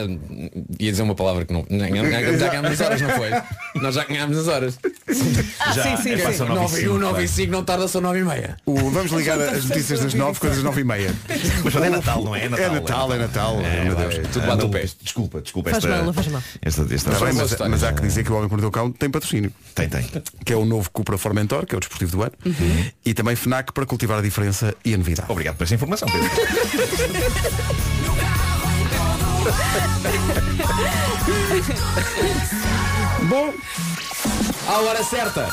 ia dizer uma palavra que não. já ganhámos as horas, não foi? Nós já ganhámos as horas. Ah, Já, sim, sim, é sim. fácil, nove e 9 e cinco, 1, 9 claro. e 5, não tarda, são 9 e meia. O- vamos ligar as notícias das 9 com as 9 e meia. Mas é Natal, não é? É Natal. É Natal, é Natal. meu Deus. Tudo Ah, bate o pé. Desculpa, desculpa. Faz esta, mal, faz mal. Esta, esta, Tá bem, mas, mas há que dizer que o Homem que Mordeu o Cão tem patrocínio. Tem, tem. Que é o novo Cupra Formentor, que é o desportivo do ano. E também FNAC para cultivar a diferença e a novidade. Obrigado por essa informação, Pedro. Bom, À hora certa.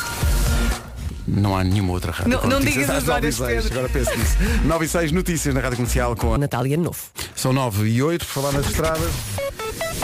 Não há nenhuma outra rádio. Não- não digas as 9 e horas, 6. Pedro. Agora pense nisso. 9 e 6 notícias na Rádio Comercial com a... Natal Ano Novo. São 9 e 8, por falar nas estradas.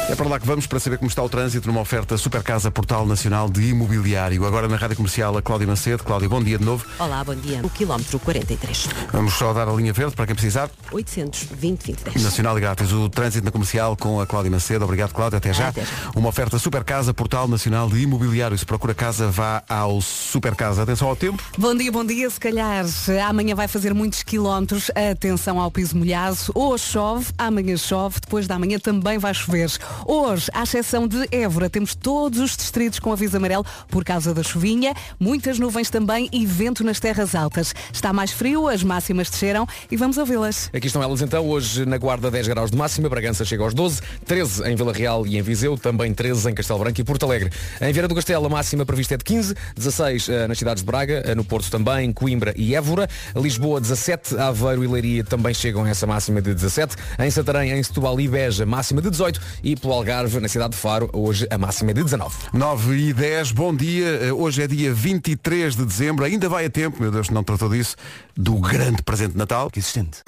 É para lá que vamos para saber como está o trânsito numa oferta Super Casa Portal Nacional de Imobiliário. Agora na Rádio Comercial a Cláudia Macedo. Cláudia, bom dia de novo. Olá, bom dia. O quilómetro 43. Vamos só dar a linha verde para quem precisar. 820 2010. Nacional e grátis. O trânsito na comercial com a Cláudia Macedo. Obrigado, Cláudia. Até já. Até já. Uma oferta Super Casa Portal Nacional de Imobiliário. Se procura casa, vá ao Super Casa. Atenção ao tempo. Bom dia, bom dia. Se calhar amanhã vai fazer muitos quilómetros. Atenção ao piso molhado. Hoje chove, amanhã chove, depois da manhã também vai chover. Hoje, à exceção de Évora, temos todos os distritos com aviso amarelo por causa da chuvinha, muitas nuvens também e vento nas terras altas. Está mais frio, as máximas desceram e vamos ouvi-las. Aqui estão elas então, hoje na Guarda 10 graus de máxima, Bragança chega aos 12, 13 em Vila Real e em Viseu, também 13 em Castelo Branco e Porto Alegre. Em Vieira do Castelo a máxima prevista é de 15, 16 eh, nas cidades de Braga, eh, no Porto também, Coimbra e Évora, Lisboa 17, Aveiro e Leiria também chegam a essa máxima de 17, em Santarém, em Setúbal e Beja máxima de 18 e pelo Algarve, na cidade de Faro, hoje a máxima é de 19. 9 e 10, bom dia. Eh, Hoje é dia 23 de dezembro, ainda vai a tempo, meu Deus, não tratou disso, do grande presente de Natal. Que existente.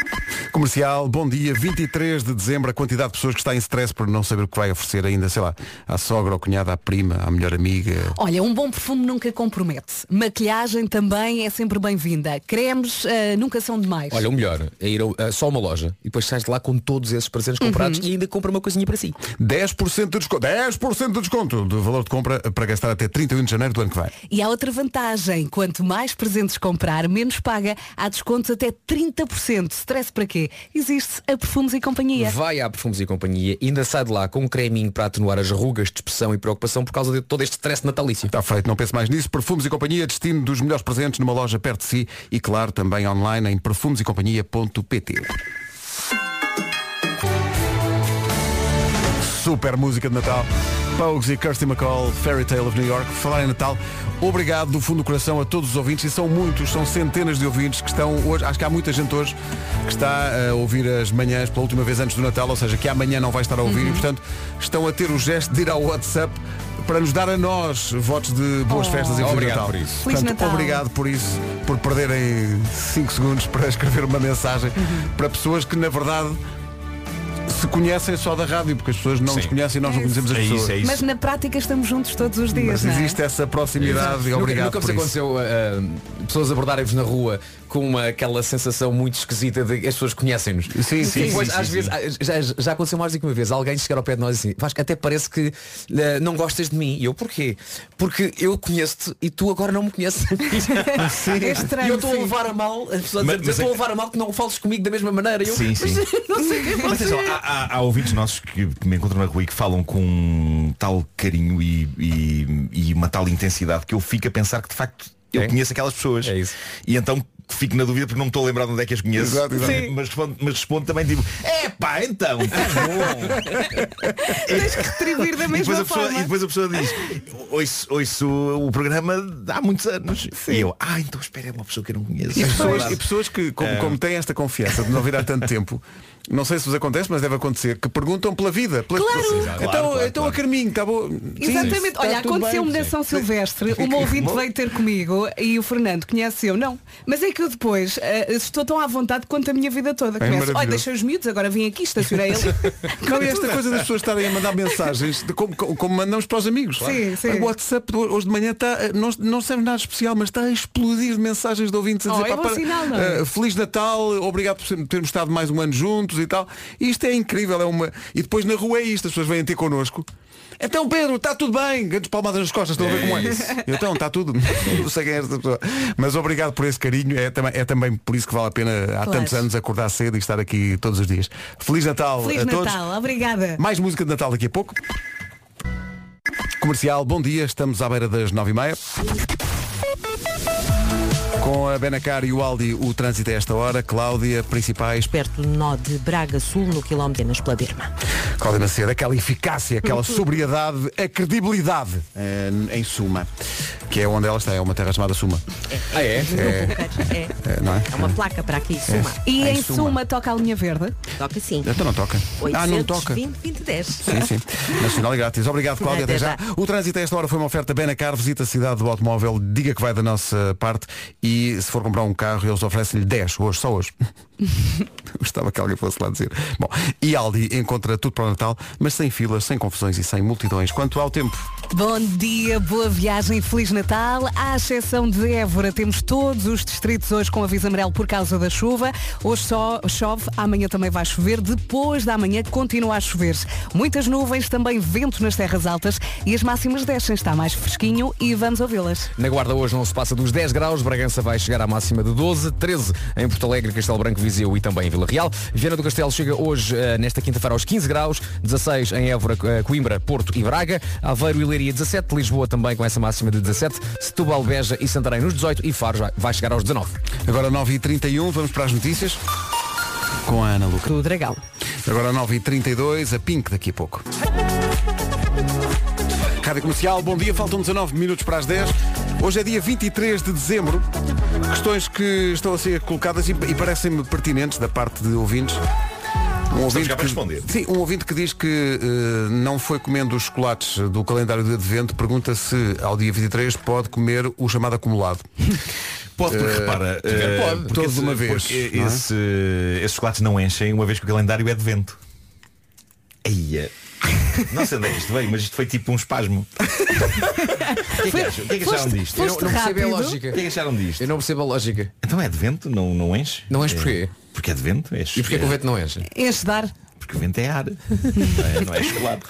Comercial, bom dia, 23 de dezembro, a quantidade de pessoas que está em stress por não saber o que vai oferecer ainda, sei lá, à sogra, ao cunhado, à prima, à melhor amiga. Olha, um bom perfume nunca compromete. Também é sempre bem-vinda. Cremes ah, nunca são demais. Olha, o melhor é ir a, a só uma loja e depois sais de lá com todos esses presentes comprados e ainda compra uma coisinha para si. 10% de desconto, 10% de desconto do valor de compra para gastar até 31 de janeiro do ano que vem. E há outra vantagem. Quanto mais presentes comprar, menos paga. Há descontos até 30%. Stress para quê? Existe a Perfumes e Companhia. Vai à Perfumes e Companhia e ainda sai de lá com um creminho para atenuar as rugas de expressão e preocupação por causa de todo este stress natalício. Está feito, não pense mais nisso. Perfumes e Companhia, destino dos melhores presentes numa loja perto de si e, claro, também online em perfumesecompanhia.pt. super música de Natal. Pogues e Kirsty McCall, Fairy Tale of New York. Falar em Natal, obrigado do fundo do coração a todos os ouvintes, e são muitos, são centenas de ouvintes que estão hoje, acho que há muita gente hoje que está a ouvir as manhãs pela última vez antes do Natal, ou seja, que amanhã não vai estar a ouvir e, portanto, estão a ter o gesto de ir ao WhatsApp para nos dar a nós votos de boas Oh. festas e Feliz Obrigado Natal. por isso. Feliz Portanto, Natal. obrigado por isso, por perderem 5 segundos para escrever uma mensagem para pessoas que na verdade se conhecem só da rádio, porque as pessoas não Sim. nos conhecem e nós não É isso. conhecemos as É pessoas. isso, é isso. Mas na prática estamos juntos todos os dias, Mas não é? existe essa proximidade e obrigado nunca, nunca por vos isso. aconteceu ah, ah, pessoas abordarem-vos na rua com uma, aquela sensação muito esquisita de que as pessoas conhecem-nos. Sim, sim, E depois, sim, às sim, vezes, ah, já, já aconteceu mais do que uma vez, alguém chegar ao pé de nós e assim, Vasco, até parece que ah, não gostas de mim. E eu, porquê? Porque eu conheço-te e tu agora não me conheces. É estranho, E eu estou a sim. levar a mal, as pessoas a Mas- dizer, mas estou é- a levar a mal que não fales comigo da mesma maneira. E Eu, Sim, sim. não sei quem Mas atenção, é. Há, há, há ouvintes nossos que, que me encontram na rua e que falam com um tal carinho e, e- e uma tal intensidade que eu fico a pensar que de facto eu É? conheço aquelas pessoas. É isso. E então fico na dúvida porque não me estou a lembrar de onde é que as conheço. Exato, exato. Mas, mas respondo, mas respondo também tipo, é pá, então, estás bom. Tens que retribuir da E depois, mesma a pessoa, forma. e depois a pessoa diz, ouço, ouço o programa há muitos anos. E eu, ah, então espera, é uma pessoa que eu não conheço. E É pessoas, e pessoas que, como, É. como têm esta confiança de não vir há tanto tempo, não sei se vos acontece, mas deve acontecer, que perguntam pela vida. Pelas Claro. pessoas. Claro, Então, claro, então claro. a Carminho, está bom? Sim, Exatamente. está Olha, tudo aconteceu-me na São Sim. Silvestre. Uma ouvinte Bom. veio ter comigo e o Fernando conhece eu. Não. Mas é que eu depois eh, estou tão à vontade quanto a minha vida toda. Começo, olha, deixei os miúdos, agora vim aqui, estacionei ali. Não, e esta coisa das pessoas estarem a mandar mensagens de como, como- como mandamos para os amigos. Sim, sim. O WhatsApp de hoje de manhã está, não, não serve nada especial, mas está a explodir de mensagens de ouvintes a Oh, dizer é "Pá, bom para- sinal, não é?" eh, Feliz Natal, obrigado por termos estado mais um ano juntos e tal. E isto é incrível, é uma. E depois na rua é isto, as pessoas vêm ter connosco. Então Pedro, está tudo bem, grandes palmadas nas costas, estão a ver como é. Eu, Então, está tudo. Não sei quem é esta pessoa. Mas obrigado por esse carinho. É, também- é também por isso que vale a pena há Claro. tantos anos acordar cedo e estar aqui todos os dias. Feliz Natal Feliz a todos. Natal, obrigada. Mais música de Natal daqui a pouco. Comercial, bom dia, estamos à beira das nove e meia. Com a Benacar e o Aldi, o trânsito a esta hora. Cláudia, principais. Perto do nó de Braga Sul, no quilómetro nas Pladerma. Cláudia Macedo, aquela eficácia, aquela sobriedade, a credibilidade, eh, em Suma, que é onde ela está, é uma terra chamada Suma. Ah, é? É, É, não é? é uma placa para aqui, Suma. E Em em Suma. Suma toca a linha verde. Toca sim. Então não toca. Ah, não toca. 820 2010. Sim, sim. Nacional e grátis. Obrigado, Cláudia. Até Até já. já. O trânsito a esta hora foi uma oferta Benacar. Visita a cidade do automóvel, diga que vai da nossa parte e se for comprar um carro, eles oferecem-lhe 10 hoje, só hoje. Gostava que alguém fosse lá dizer. Bom, e Aldi encontra tudo para o Natal, mas sem filas, sem confusões e sem multidões. Quanto ao tempo, Bom dia, boa viagem, Feliz Natal. À exceção de Évora, temos todos os distritos hoje com aviso amarelo por causa da chuva. Hoje só chove, amanhã também vai chover. Depois da manhã continua a chover. Muitas nuvens, também vento nas terras altas e as máximas descem. Está mais fresquinho e vamos ouvi-las. Na Guarda hoje não se passa dos 10 graus, Bragança vai chegar à máxima de 12, 13 em Porto Alegre, Castelo Branco, Viseu e também em Vila Real. Viana do Castelo chega hoje, eh, nesta quinta-feira, aos 15 graus, 16 em Évora, eh, Coimbra, Porto e Braga, Aveiro e Leiria 17, Lisboa também com essa máxima de 17, Setúbal, Beja e Santarém nos 18 e Faro vai- vai chegar aos 19. agora 9h31, vamos para as notícias com a Ana Luca. Do Dragão. Agora 9h32, a Pink daqui a pouco. Rádio Comercial, bom dia, faltam 19 minutos para as 10. Hoje é dia 23 de dezembro. Questões que estão a ser colocadas e, e parecem-me pertinentes da parte de ouvintes. Um para que. Sim, um ouvinte que diz que eh, não foi comendo os chocolates do calendário de advento, pergunta se ao dia 23 pode comer o chamado acumulado. Pode, porque repara, eh, pode, porque todos esse- uma vez, porque é? esse, esses chocolates não enchem uma vez que o calendário é de vento. Eia. Não sei onde é que isto veio, mas isto foi tipo um espasmo. O que é que acham? O que é que acharam Foste- disto? foste não percebo a rápido? lógica. O que é que acharam disto? Eu não percebo a lógica. Então é de vento, não, não enche? Não enche É- porquê? Porque é de vento. É, E porquê que o vento não enche? Enche de ar. Porque o vento é ar. Não é, não é chocolate.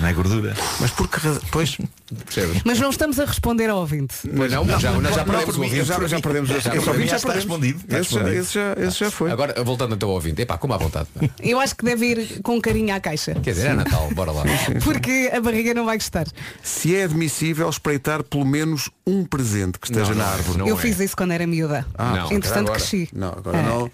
Não é gordura. Mas por que razão? Pois. Percebes? Mas não estamos a responder ao ouvinte. Pois não, já, nós já Não, perdemos o ouvinte. já, já perdemos esse ouvinte, já Está respondido, está Esse já, respondido. esse já, esse já foi. Agora, voltando ao teu ouvinte, epá, como à vontade. pá. Eu acho que deve ir com carinho à caixa. Quer dizer, é Natal, bora lá. Porque a barriga não vai gostar. Se é admissível espreitar pelo menos um presente que esteja Não, na não é, árvore. não eu é. fiz isso quando era miúda. Não, Entretanto agora. cresci. Não, agora É. não.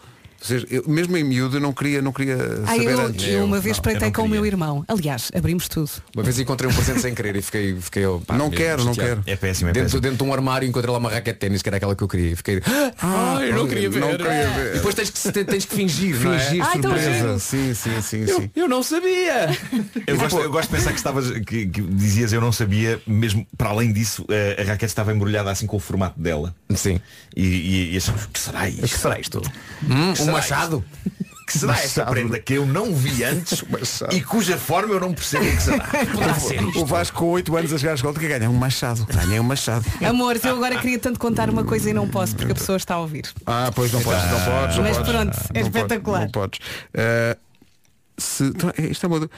Seja, eu, mesmo em miúdo eu não queria, não queria Ah, saber eu, antes. eu uma vez espreitei eu com o meu irmão. Aliás, abrimos tudo. Uma vez encontrei um presente sem querer e fiquei, fiquei pá, Não quero, não quero. É péssimo, é dentro, péssimo. dentro de um armário encontrei lá uma raquete de ténis que era aquela que eu queria. E Fiquei. Ah, eu não queria ver. não queria ver. E depois tens que, tens que fingir, não é? Fingir Ah, então surpresa. Sim, sim, sim, Eu, sim. eu não sabia. Eu gosto, eu gosto de pensar que estavas que, que dizias eu não sabia, mesmo para além disso, a, a raquete estava embrulhada assim com o formato dela. Sim. E, e, e achamos, que será isto? que será isto? Hum, um será machado? Que será esta Machado. prenda que eu não vi antes e cuja forma eu não percebo o que será? Poderá ser isto. O Vasco com 8 anos a jogar a escola que ganha um machado. Ganha um machado. Amores, eu agora queria tanto contar uma coisa e não posso porque a pessoa está a ouvir. Ah, pois não podes, não podes. não Mas podes. pronto, é Não espetacular. Podes, não podes. Ah, se, então, é, isto é uma...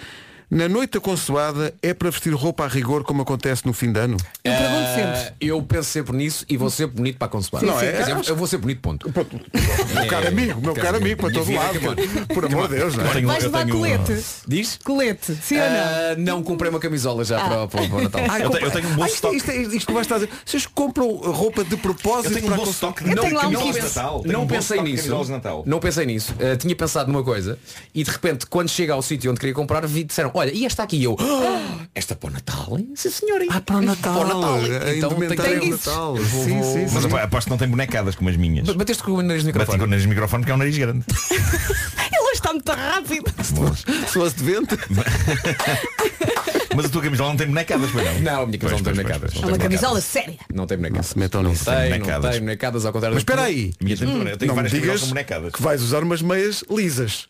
Na noite da consoada é para vestir roupa a rigor como acontece no fim de ano? Eu pergunto Ah, sempre. eu penso sempre nisso e vou ser bonito para a consoada. Não Sim, é? Quer dizer, eu- vou ser bonito, ponto. Meu caro amigo, meu caro amigo, para todo lado. Por amor de Deus, não é? tenho- Vais levar colete? Diz? Colete, sim ou não? Ah, não comprei uma camisola já para, para, para o Natal. Ah, Eu tenho- eu tenho um bom Ah, isto, estoque. isto, é- isto que vais estar a dizer. Vocês compram roupa de propósito Eu tenho um para bom estoque consoada? Eu não, tenho lá um camisolas kit. de Natal. Tenho não bom pensei estoque de nisso. camisolas de Natal. Não pensei nisso. Tinha pensado numa coisa e de repente, quando chega ao sítio onde queria comprar, vi disseram, olha, e esta aqui eu. "Ah, esta é para o Natal, hein? Sim senhor. hein? Ah, para o Natal. Para o Natal. A Então indumentária que ter Natal. isso. Sim, sim, Mas sim. apo- aposto que não tem bonecadas como as minhas. Bateste com o nariz no Bati com o microfone. nariz no microfone que é um nariz grande. Ele está muito rápido. Se fosse de vento. Mas a tua camisola não tem bonecadas, pois não? Não, a minha camisola não tem bonecadas. É uma camisola séria. Não tem bonecadas. se metam nisso. Tem, não bonecadas. tem bonecadas ao contrário Mas espera aí. Minha tem- eu tenho Não várias camisolas digas com bonecadas. que vais usar umas meias lisas.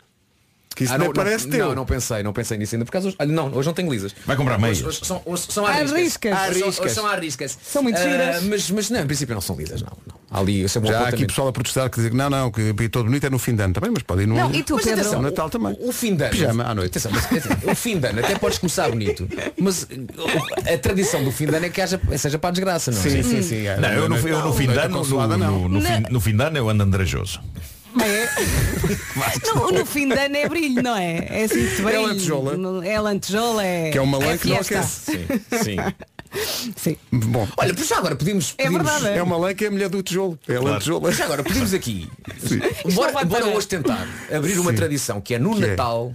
Que isso Ah, não, não, parece não, teu. não, não pensei, não pensei nisso ainda. Por causa hoje, olha, não, hoje não tenho lisas. Vai comprar meias. Hoje, hoje são, hoje são arriscas. são- Arriscas. São arriscas. São muito Ah, giras. Mas, mas não, em princípio não são lisas, não. não. Há Ali, eu um Já há aqui pessoal a protestar que diz que não, não, que todo bonito é no fim de ano também, mas pode ir no Não, e tu, Mas Pedro? atenção, No Natal também. O, o fim de ano. Pijama à noite. Atenção, mas, atenção, o fim de ano até podes começar bonito, mas o- a tradição do fim de ano é que haja, seja para a desgraça, não é? Sim, sim, sim. é. Não, eu no, eu no fim de ano, no, não. no, no no fim de ano eu ando andrajoso. É. no, no fim de ano é brilho, não é? É assim de brilho. lantejola. No- É lantejola, é. Que é uma lã é que não aquece. Sim. Sim. Bom, Olha, por já agora podemos. É podemos- verdade. é uma lã que é a mulher do tijolo. É lã tijolo. Já agora pedimos aqui. Bora, bora hoje tentar abrir uma Sim. tradição que é no Que é? Natal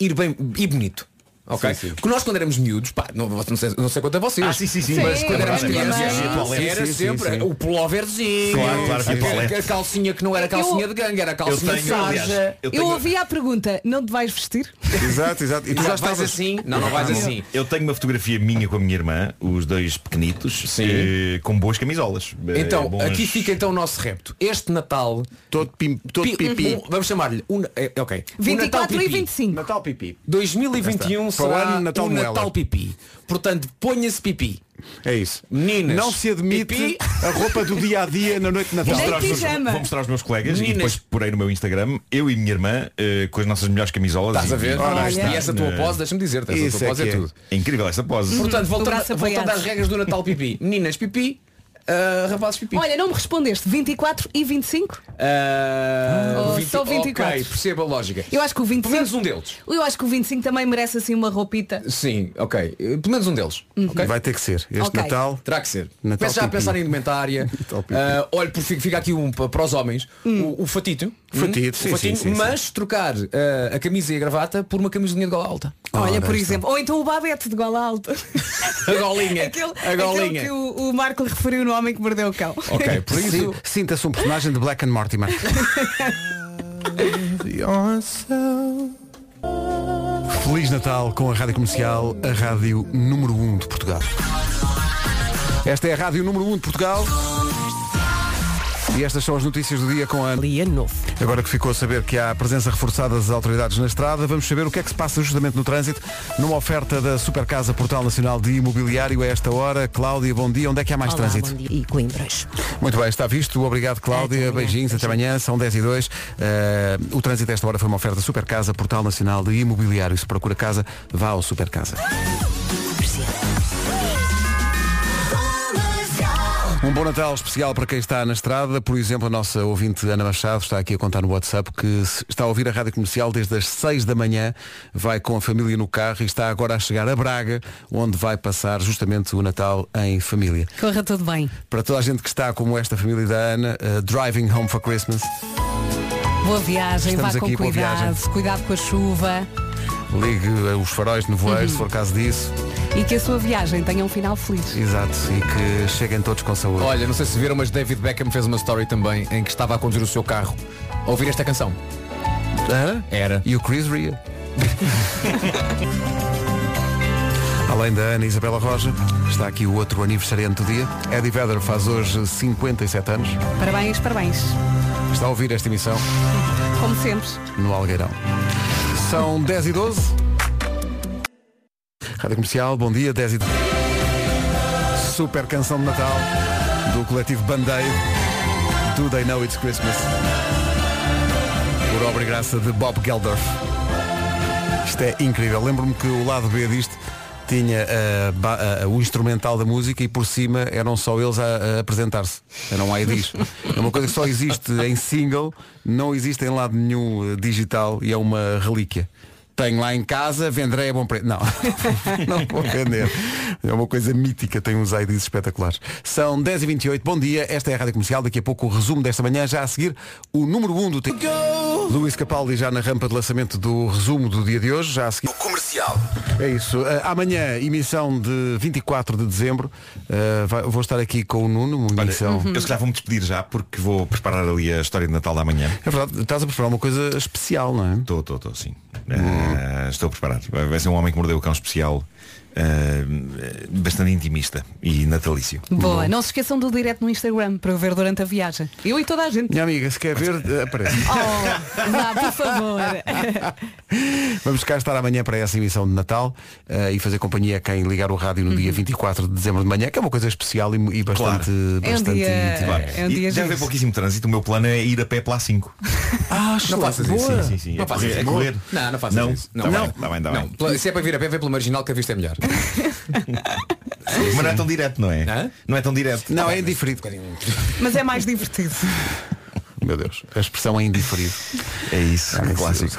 ir bem e bonito. Ok? Sim, sim. Porque nós quando éramos miúdos, pá, não, não sei, não sei quanto a vocês. Ah, sim, sim, sim. Sim, Mas quando é éramos crianças. Sim, era sim, sempre sim. o pulloverzinho, Claro, claro, a, calcinha que não era calcinha de gangue, era calcinha de sarja. eu ouvi a pergunta, não te vais vestir? Exato, exato. E tu Já estavas assim? Não, não vais assim. eu tenho uma fotografia minha com a minha irmã, os dois pequenitos, Sim. eh, com boas camisolas. Eh, Então, bons- aqui fica então o nosso repto. Este Natal, todo, pim, todo pi- pipi. um- vamos chamar-lhe, um, é, ok. O 24 Natal e pipi. 25. Natal pipi. 2021 Para o ano, Natal o. Natal pipi. Portanto, ponha-se pipi. É isso. Meninas, Não se admite pipi. a roupa do dia a dia na noite de Vou Natal. mostrar, Nem aos meus, vou mostrar aos meus colegas e Meninas. depois porei no meu Instagram, eu e minha irmã, eh, com as nossas melhores camisolas. Estás e- a ver? e- Ora. E essa tua pose, deixa-me dizer, essa tua é pose que é, é. tudo. É incrível esta pose. Portanto, voltando, braço voltando apoiado. às regras do Natal pipi. Meninas pipi, ah, rapazes pipi. Olha, não me respondeste. 24 e 25? Ah, Oh, só 24. Ok, perceba a lógica. Eu acho que o Pelo 25. menos um deles. Eu acho que o 25 também merece assim uma roupita. Sim, ok. Pelo menos um deles. ok? Vai ter que ser. Este Ok. Natal. Terá que ser. Natal Começa já a pensar em indumentária. Pipi. Ah, olha, por- fica aqui um pa- para os homens. O, o fatito. Fatito, Hum, sim, o fatinho, sim, sim, sim. mas trocar ah, a camisa e a gravata por uma camisolinha de gola alta. Olha, por está. exemplo. Ou então o babete de gola alta. A golinha. aquele, a aquele golinha. que o, o Marco lhe referiu no Homem que Mordeu o Cão. Ok, por isso. Sim, Sinta-se um personagem de Black and Mortimer. Feliz Natal com a Rádio Comercial, a Rádio número 1 de Portugal. Esta é a Rádio número 1 de Portugal. E estas são as notícias do dia com a Lia novo. Agora que ficou a saber que há presença reforçada das autoridades na estrada, vamos saber o que é que se passa justamente no trânsito, numa oferta da Supercasa Portal Nacional de Imobiliário a esta hora. Cláudia, bom dia. Onde é que há mais Olá, trânsito? bom dia. E Coimbras. Muito bem, está visto. Obrigado, Cláudia. Até. Beijinhos, até amanhã. São 10 e 2. Eh, o trânsito a esta hora foi uma oferta Super Casa, Portal Nacional de Imobiliário. Se procura casa, vá ao Super Um bom Natal especial para quem está na estrada. Por exemplo, a nossa ouvinte Ana Machado está aqui a contar no WhatsApp que está a ouvir a rádio comercial desde as 6 da manhã, vai com a família no carro e está agora a chegar a Braga, onde vai passar justamente o Natal em família. Corra tudo bem. Para toda a gente que está como esta família da Ana, uh, Driving Home for Christmas. Boa viagem, Estamos vá com cuidado, cuidado com a chuva Ligue os faróis de nevoeiro, Uhum. se for caso disso. E que a sua viagem tenha um final feliz. Exato. E que cheguem todos com saúde. Olha, não sei se viram, mas David Beckham fez uma story também em que estava a conduzir o seu carro a ouvir esta canção. Hã? Era. E o Chris ria. Além da Ana Isabela Roja, está aqui o outro aniversariante do dia. Eddie Vedder faz hoje 57 anos. Parabéns, parabéns. Está a ouvir esta emissão Como sempre. no Algueirão. São 10 e 12. Rádio Comercial, bom dia, 10 e 12. Super canção de Natal do coletivo Band-Aid. Do They Know It's Christmas. Por obra e graça de Bob Geldorf. Isto é incrível. Lembro-me que o lado B disto tinha ba- ah, o instrumental da música e por cima eram só eles a, a apresentar-se. Eram IDs. É uma coisa que só existe em single, não existe em lado nenhum eh, digital e é uma relíquia. Tenho lá em casa, venderei a bom preço. Não, não vou vender. É uma coisa mítica, tem uns IDs espetaculares. São 10h28, bom dia, esta é a Rádio Comercial, daqui a pouco o resumo desta manhã, já a seguir o número 1 do tempo. Luís Capaldi já na rampa de lançamento do resumo do dia de hoje, já a seguir. Comercial. É isso. Uh, amanhã, emissão de 24 de dezembro. Uh, vai- vou estar aqui com o Nuno, uma emissão. Eu se calhar vou-me despedir já porque vou preparar ali a história de Natal da manhã. É verdade, estás a preparar uma coisa especial, não é? Estou, estou, estou, sim. Eh, estou a preparar. Vai vai ser um homem que mordeu o cão especial. Eh, bastante intimista e natalício. Boa. Não se esqueçam do direto no Instagram para eu ver durante a viagem. Eu e toda a gente. Minha amiga, se quer ver, uh, aparece. Oh, vá, por favor. Vamos cá estar amanhã para essa emissão de Natal uh, e fazer companhia a quem ligar o rádio no Uhum. dia 24 de dezembro de manhã, que é uma coisa especial e, e bastante, É um bastante dia- íntima. Claro. É um dia deve haver giro. pouquíssimo trânsito. O meu plano é ir a pé pela A5. Ah, Não faças isso. Sim, sim, sim. Não é faças correr. É correr. Não, não faças não. isso. Tá Não. bem, tá bem, tá Não, bem. pela- se é para vir a pé, vem pelo marginal que a vista é melhor. Mas não é tão direto, não é? Hã? Não é tão direto. Não, é indiferido. Mas é mais divertido. Meu Deus, a expressão é indiferido. É isso, é isso. clássico.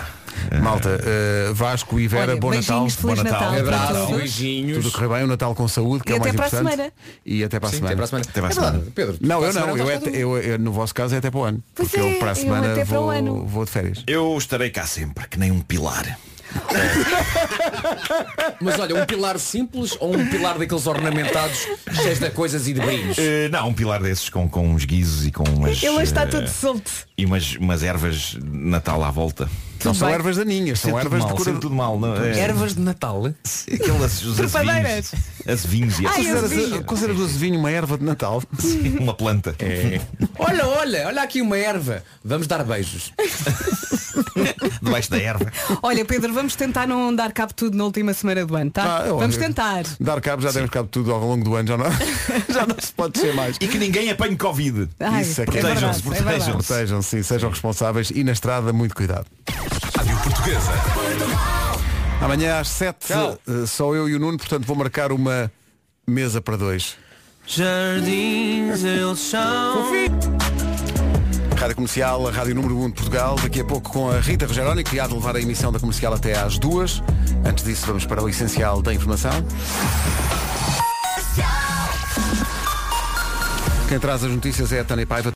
Malta, uh, Vasco e Vera, Olha, bom Natal. beijinhos, Feliz bom Natal. para Abraço, todos. beijinhos. Tudo correr bem, o Natal com saúde, que E é o até mais para a importante. semana. E até para a Sim, semana. até para a semana. Até para a É verdade, semana. Pedro. Não, para eu a semana não, eu, estás até- eu, eu, no vosso caso é até para o ano. Pois porque é, eu para a eu semana até para o vou, ano. vou de férias. Eu estarei cá sempre, que nem um pilar. Mas olha, um pilar simples ou um pilar daqueles ornamentados cheios de coisas e de brilhos? Eh, não, um pilar desses com, com uns guizos e com umas. Ele está eh, todo solto. E umas, umas ervas de Natal à volta. Não são bem. ervas daninhas, são Sempre tudo ervas de mal, cura. sempre tudo mal. Não, é, Ervas de Natal? Aquelas, os Trepadeiras. azevinhos. Azevinhos e Ai, essas- azevinho. Consideras o azevinho uma erva de Natal? uma planta. Olha, olha, olha aqui uma erva. Vamos dar beijos. Debaixo da erva. Olha, Pedro, vamos tentar não dar cabo tudo na última semana do ano, tá? Ah, vamos óbvio. tentar. Dar cabo, já temos cabo tudo ao longo do ano, já não, já não se pode ser mais. E que ninguém apanhe Covid. Ai, Isso é que é Protejam-se, é protejam-se. Protejam, sim, sejam responsáveis e na estrada, muito cuidado. Rádio Portuguesa. Amanhã às 7 Tchau. eh, só eu e o Nuno, portanto vou marcar uma mesa para dois. Rádio Comercial, a Rádio Número 1 de Portugal, daqui a pouco com a Rita Rogeroni, que há de levar a emissão da comercial até às duas. Antes disso, vamos para o essencial da informação. Quem traz as notícias é a Tânia Paiva.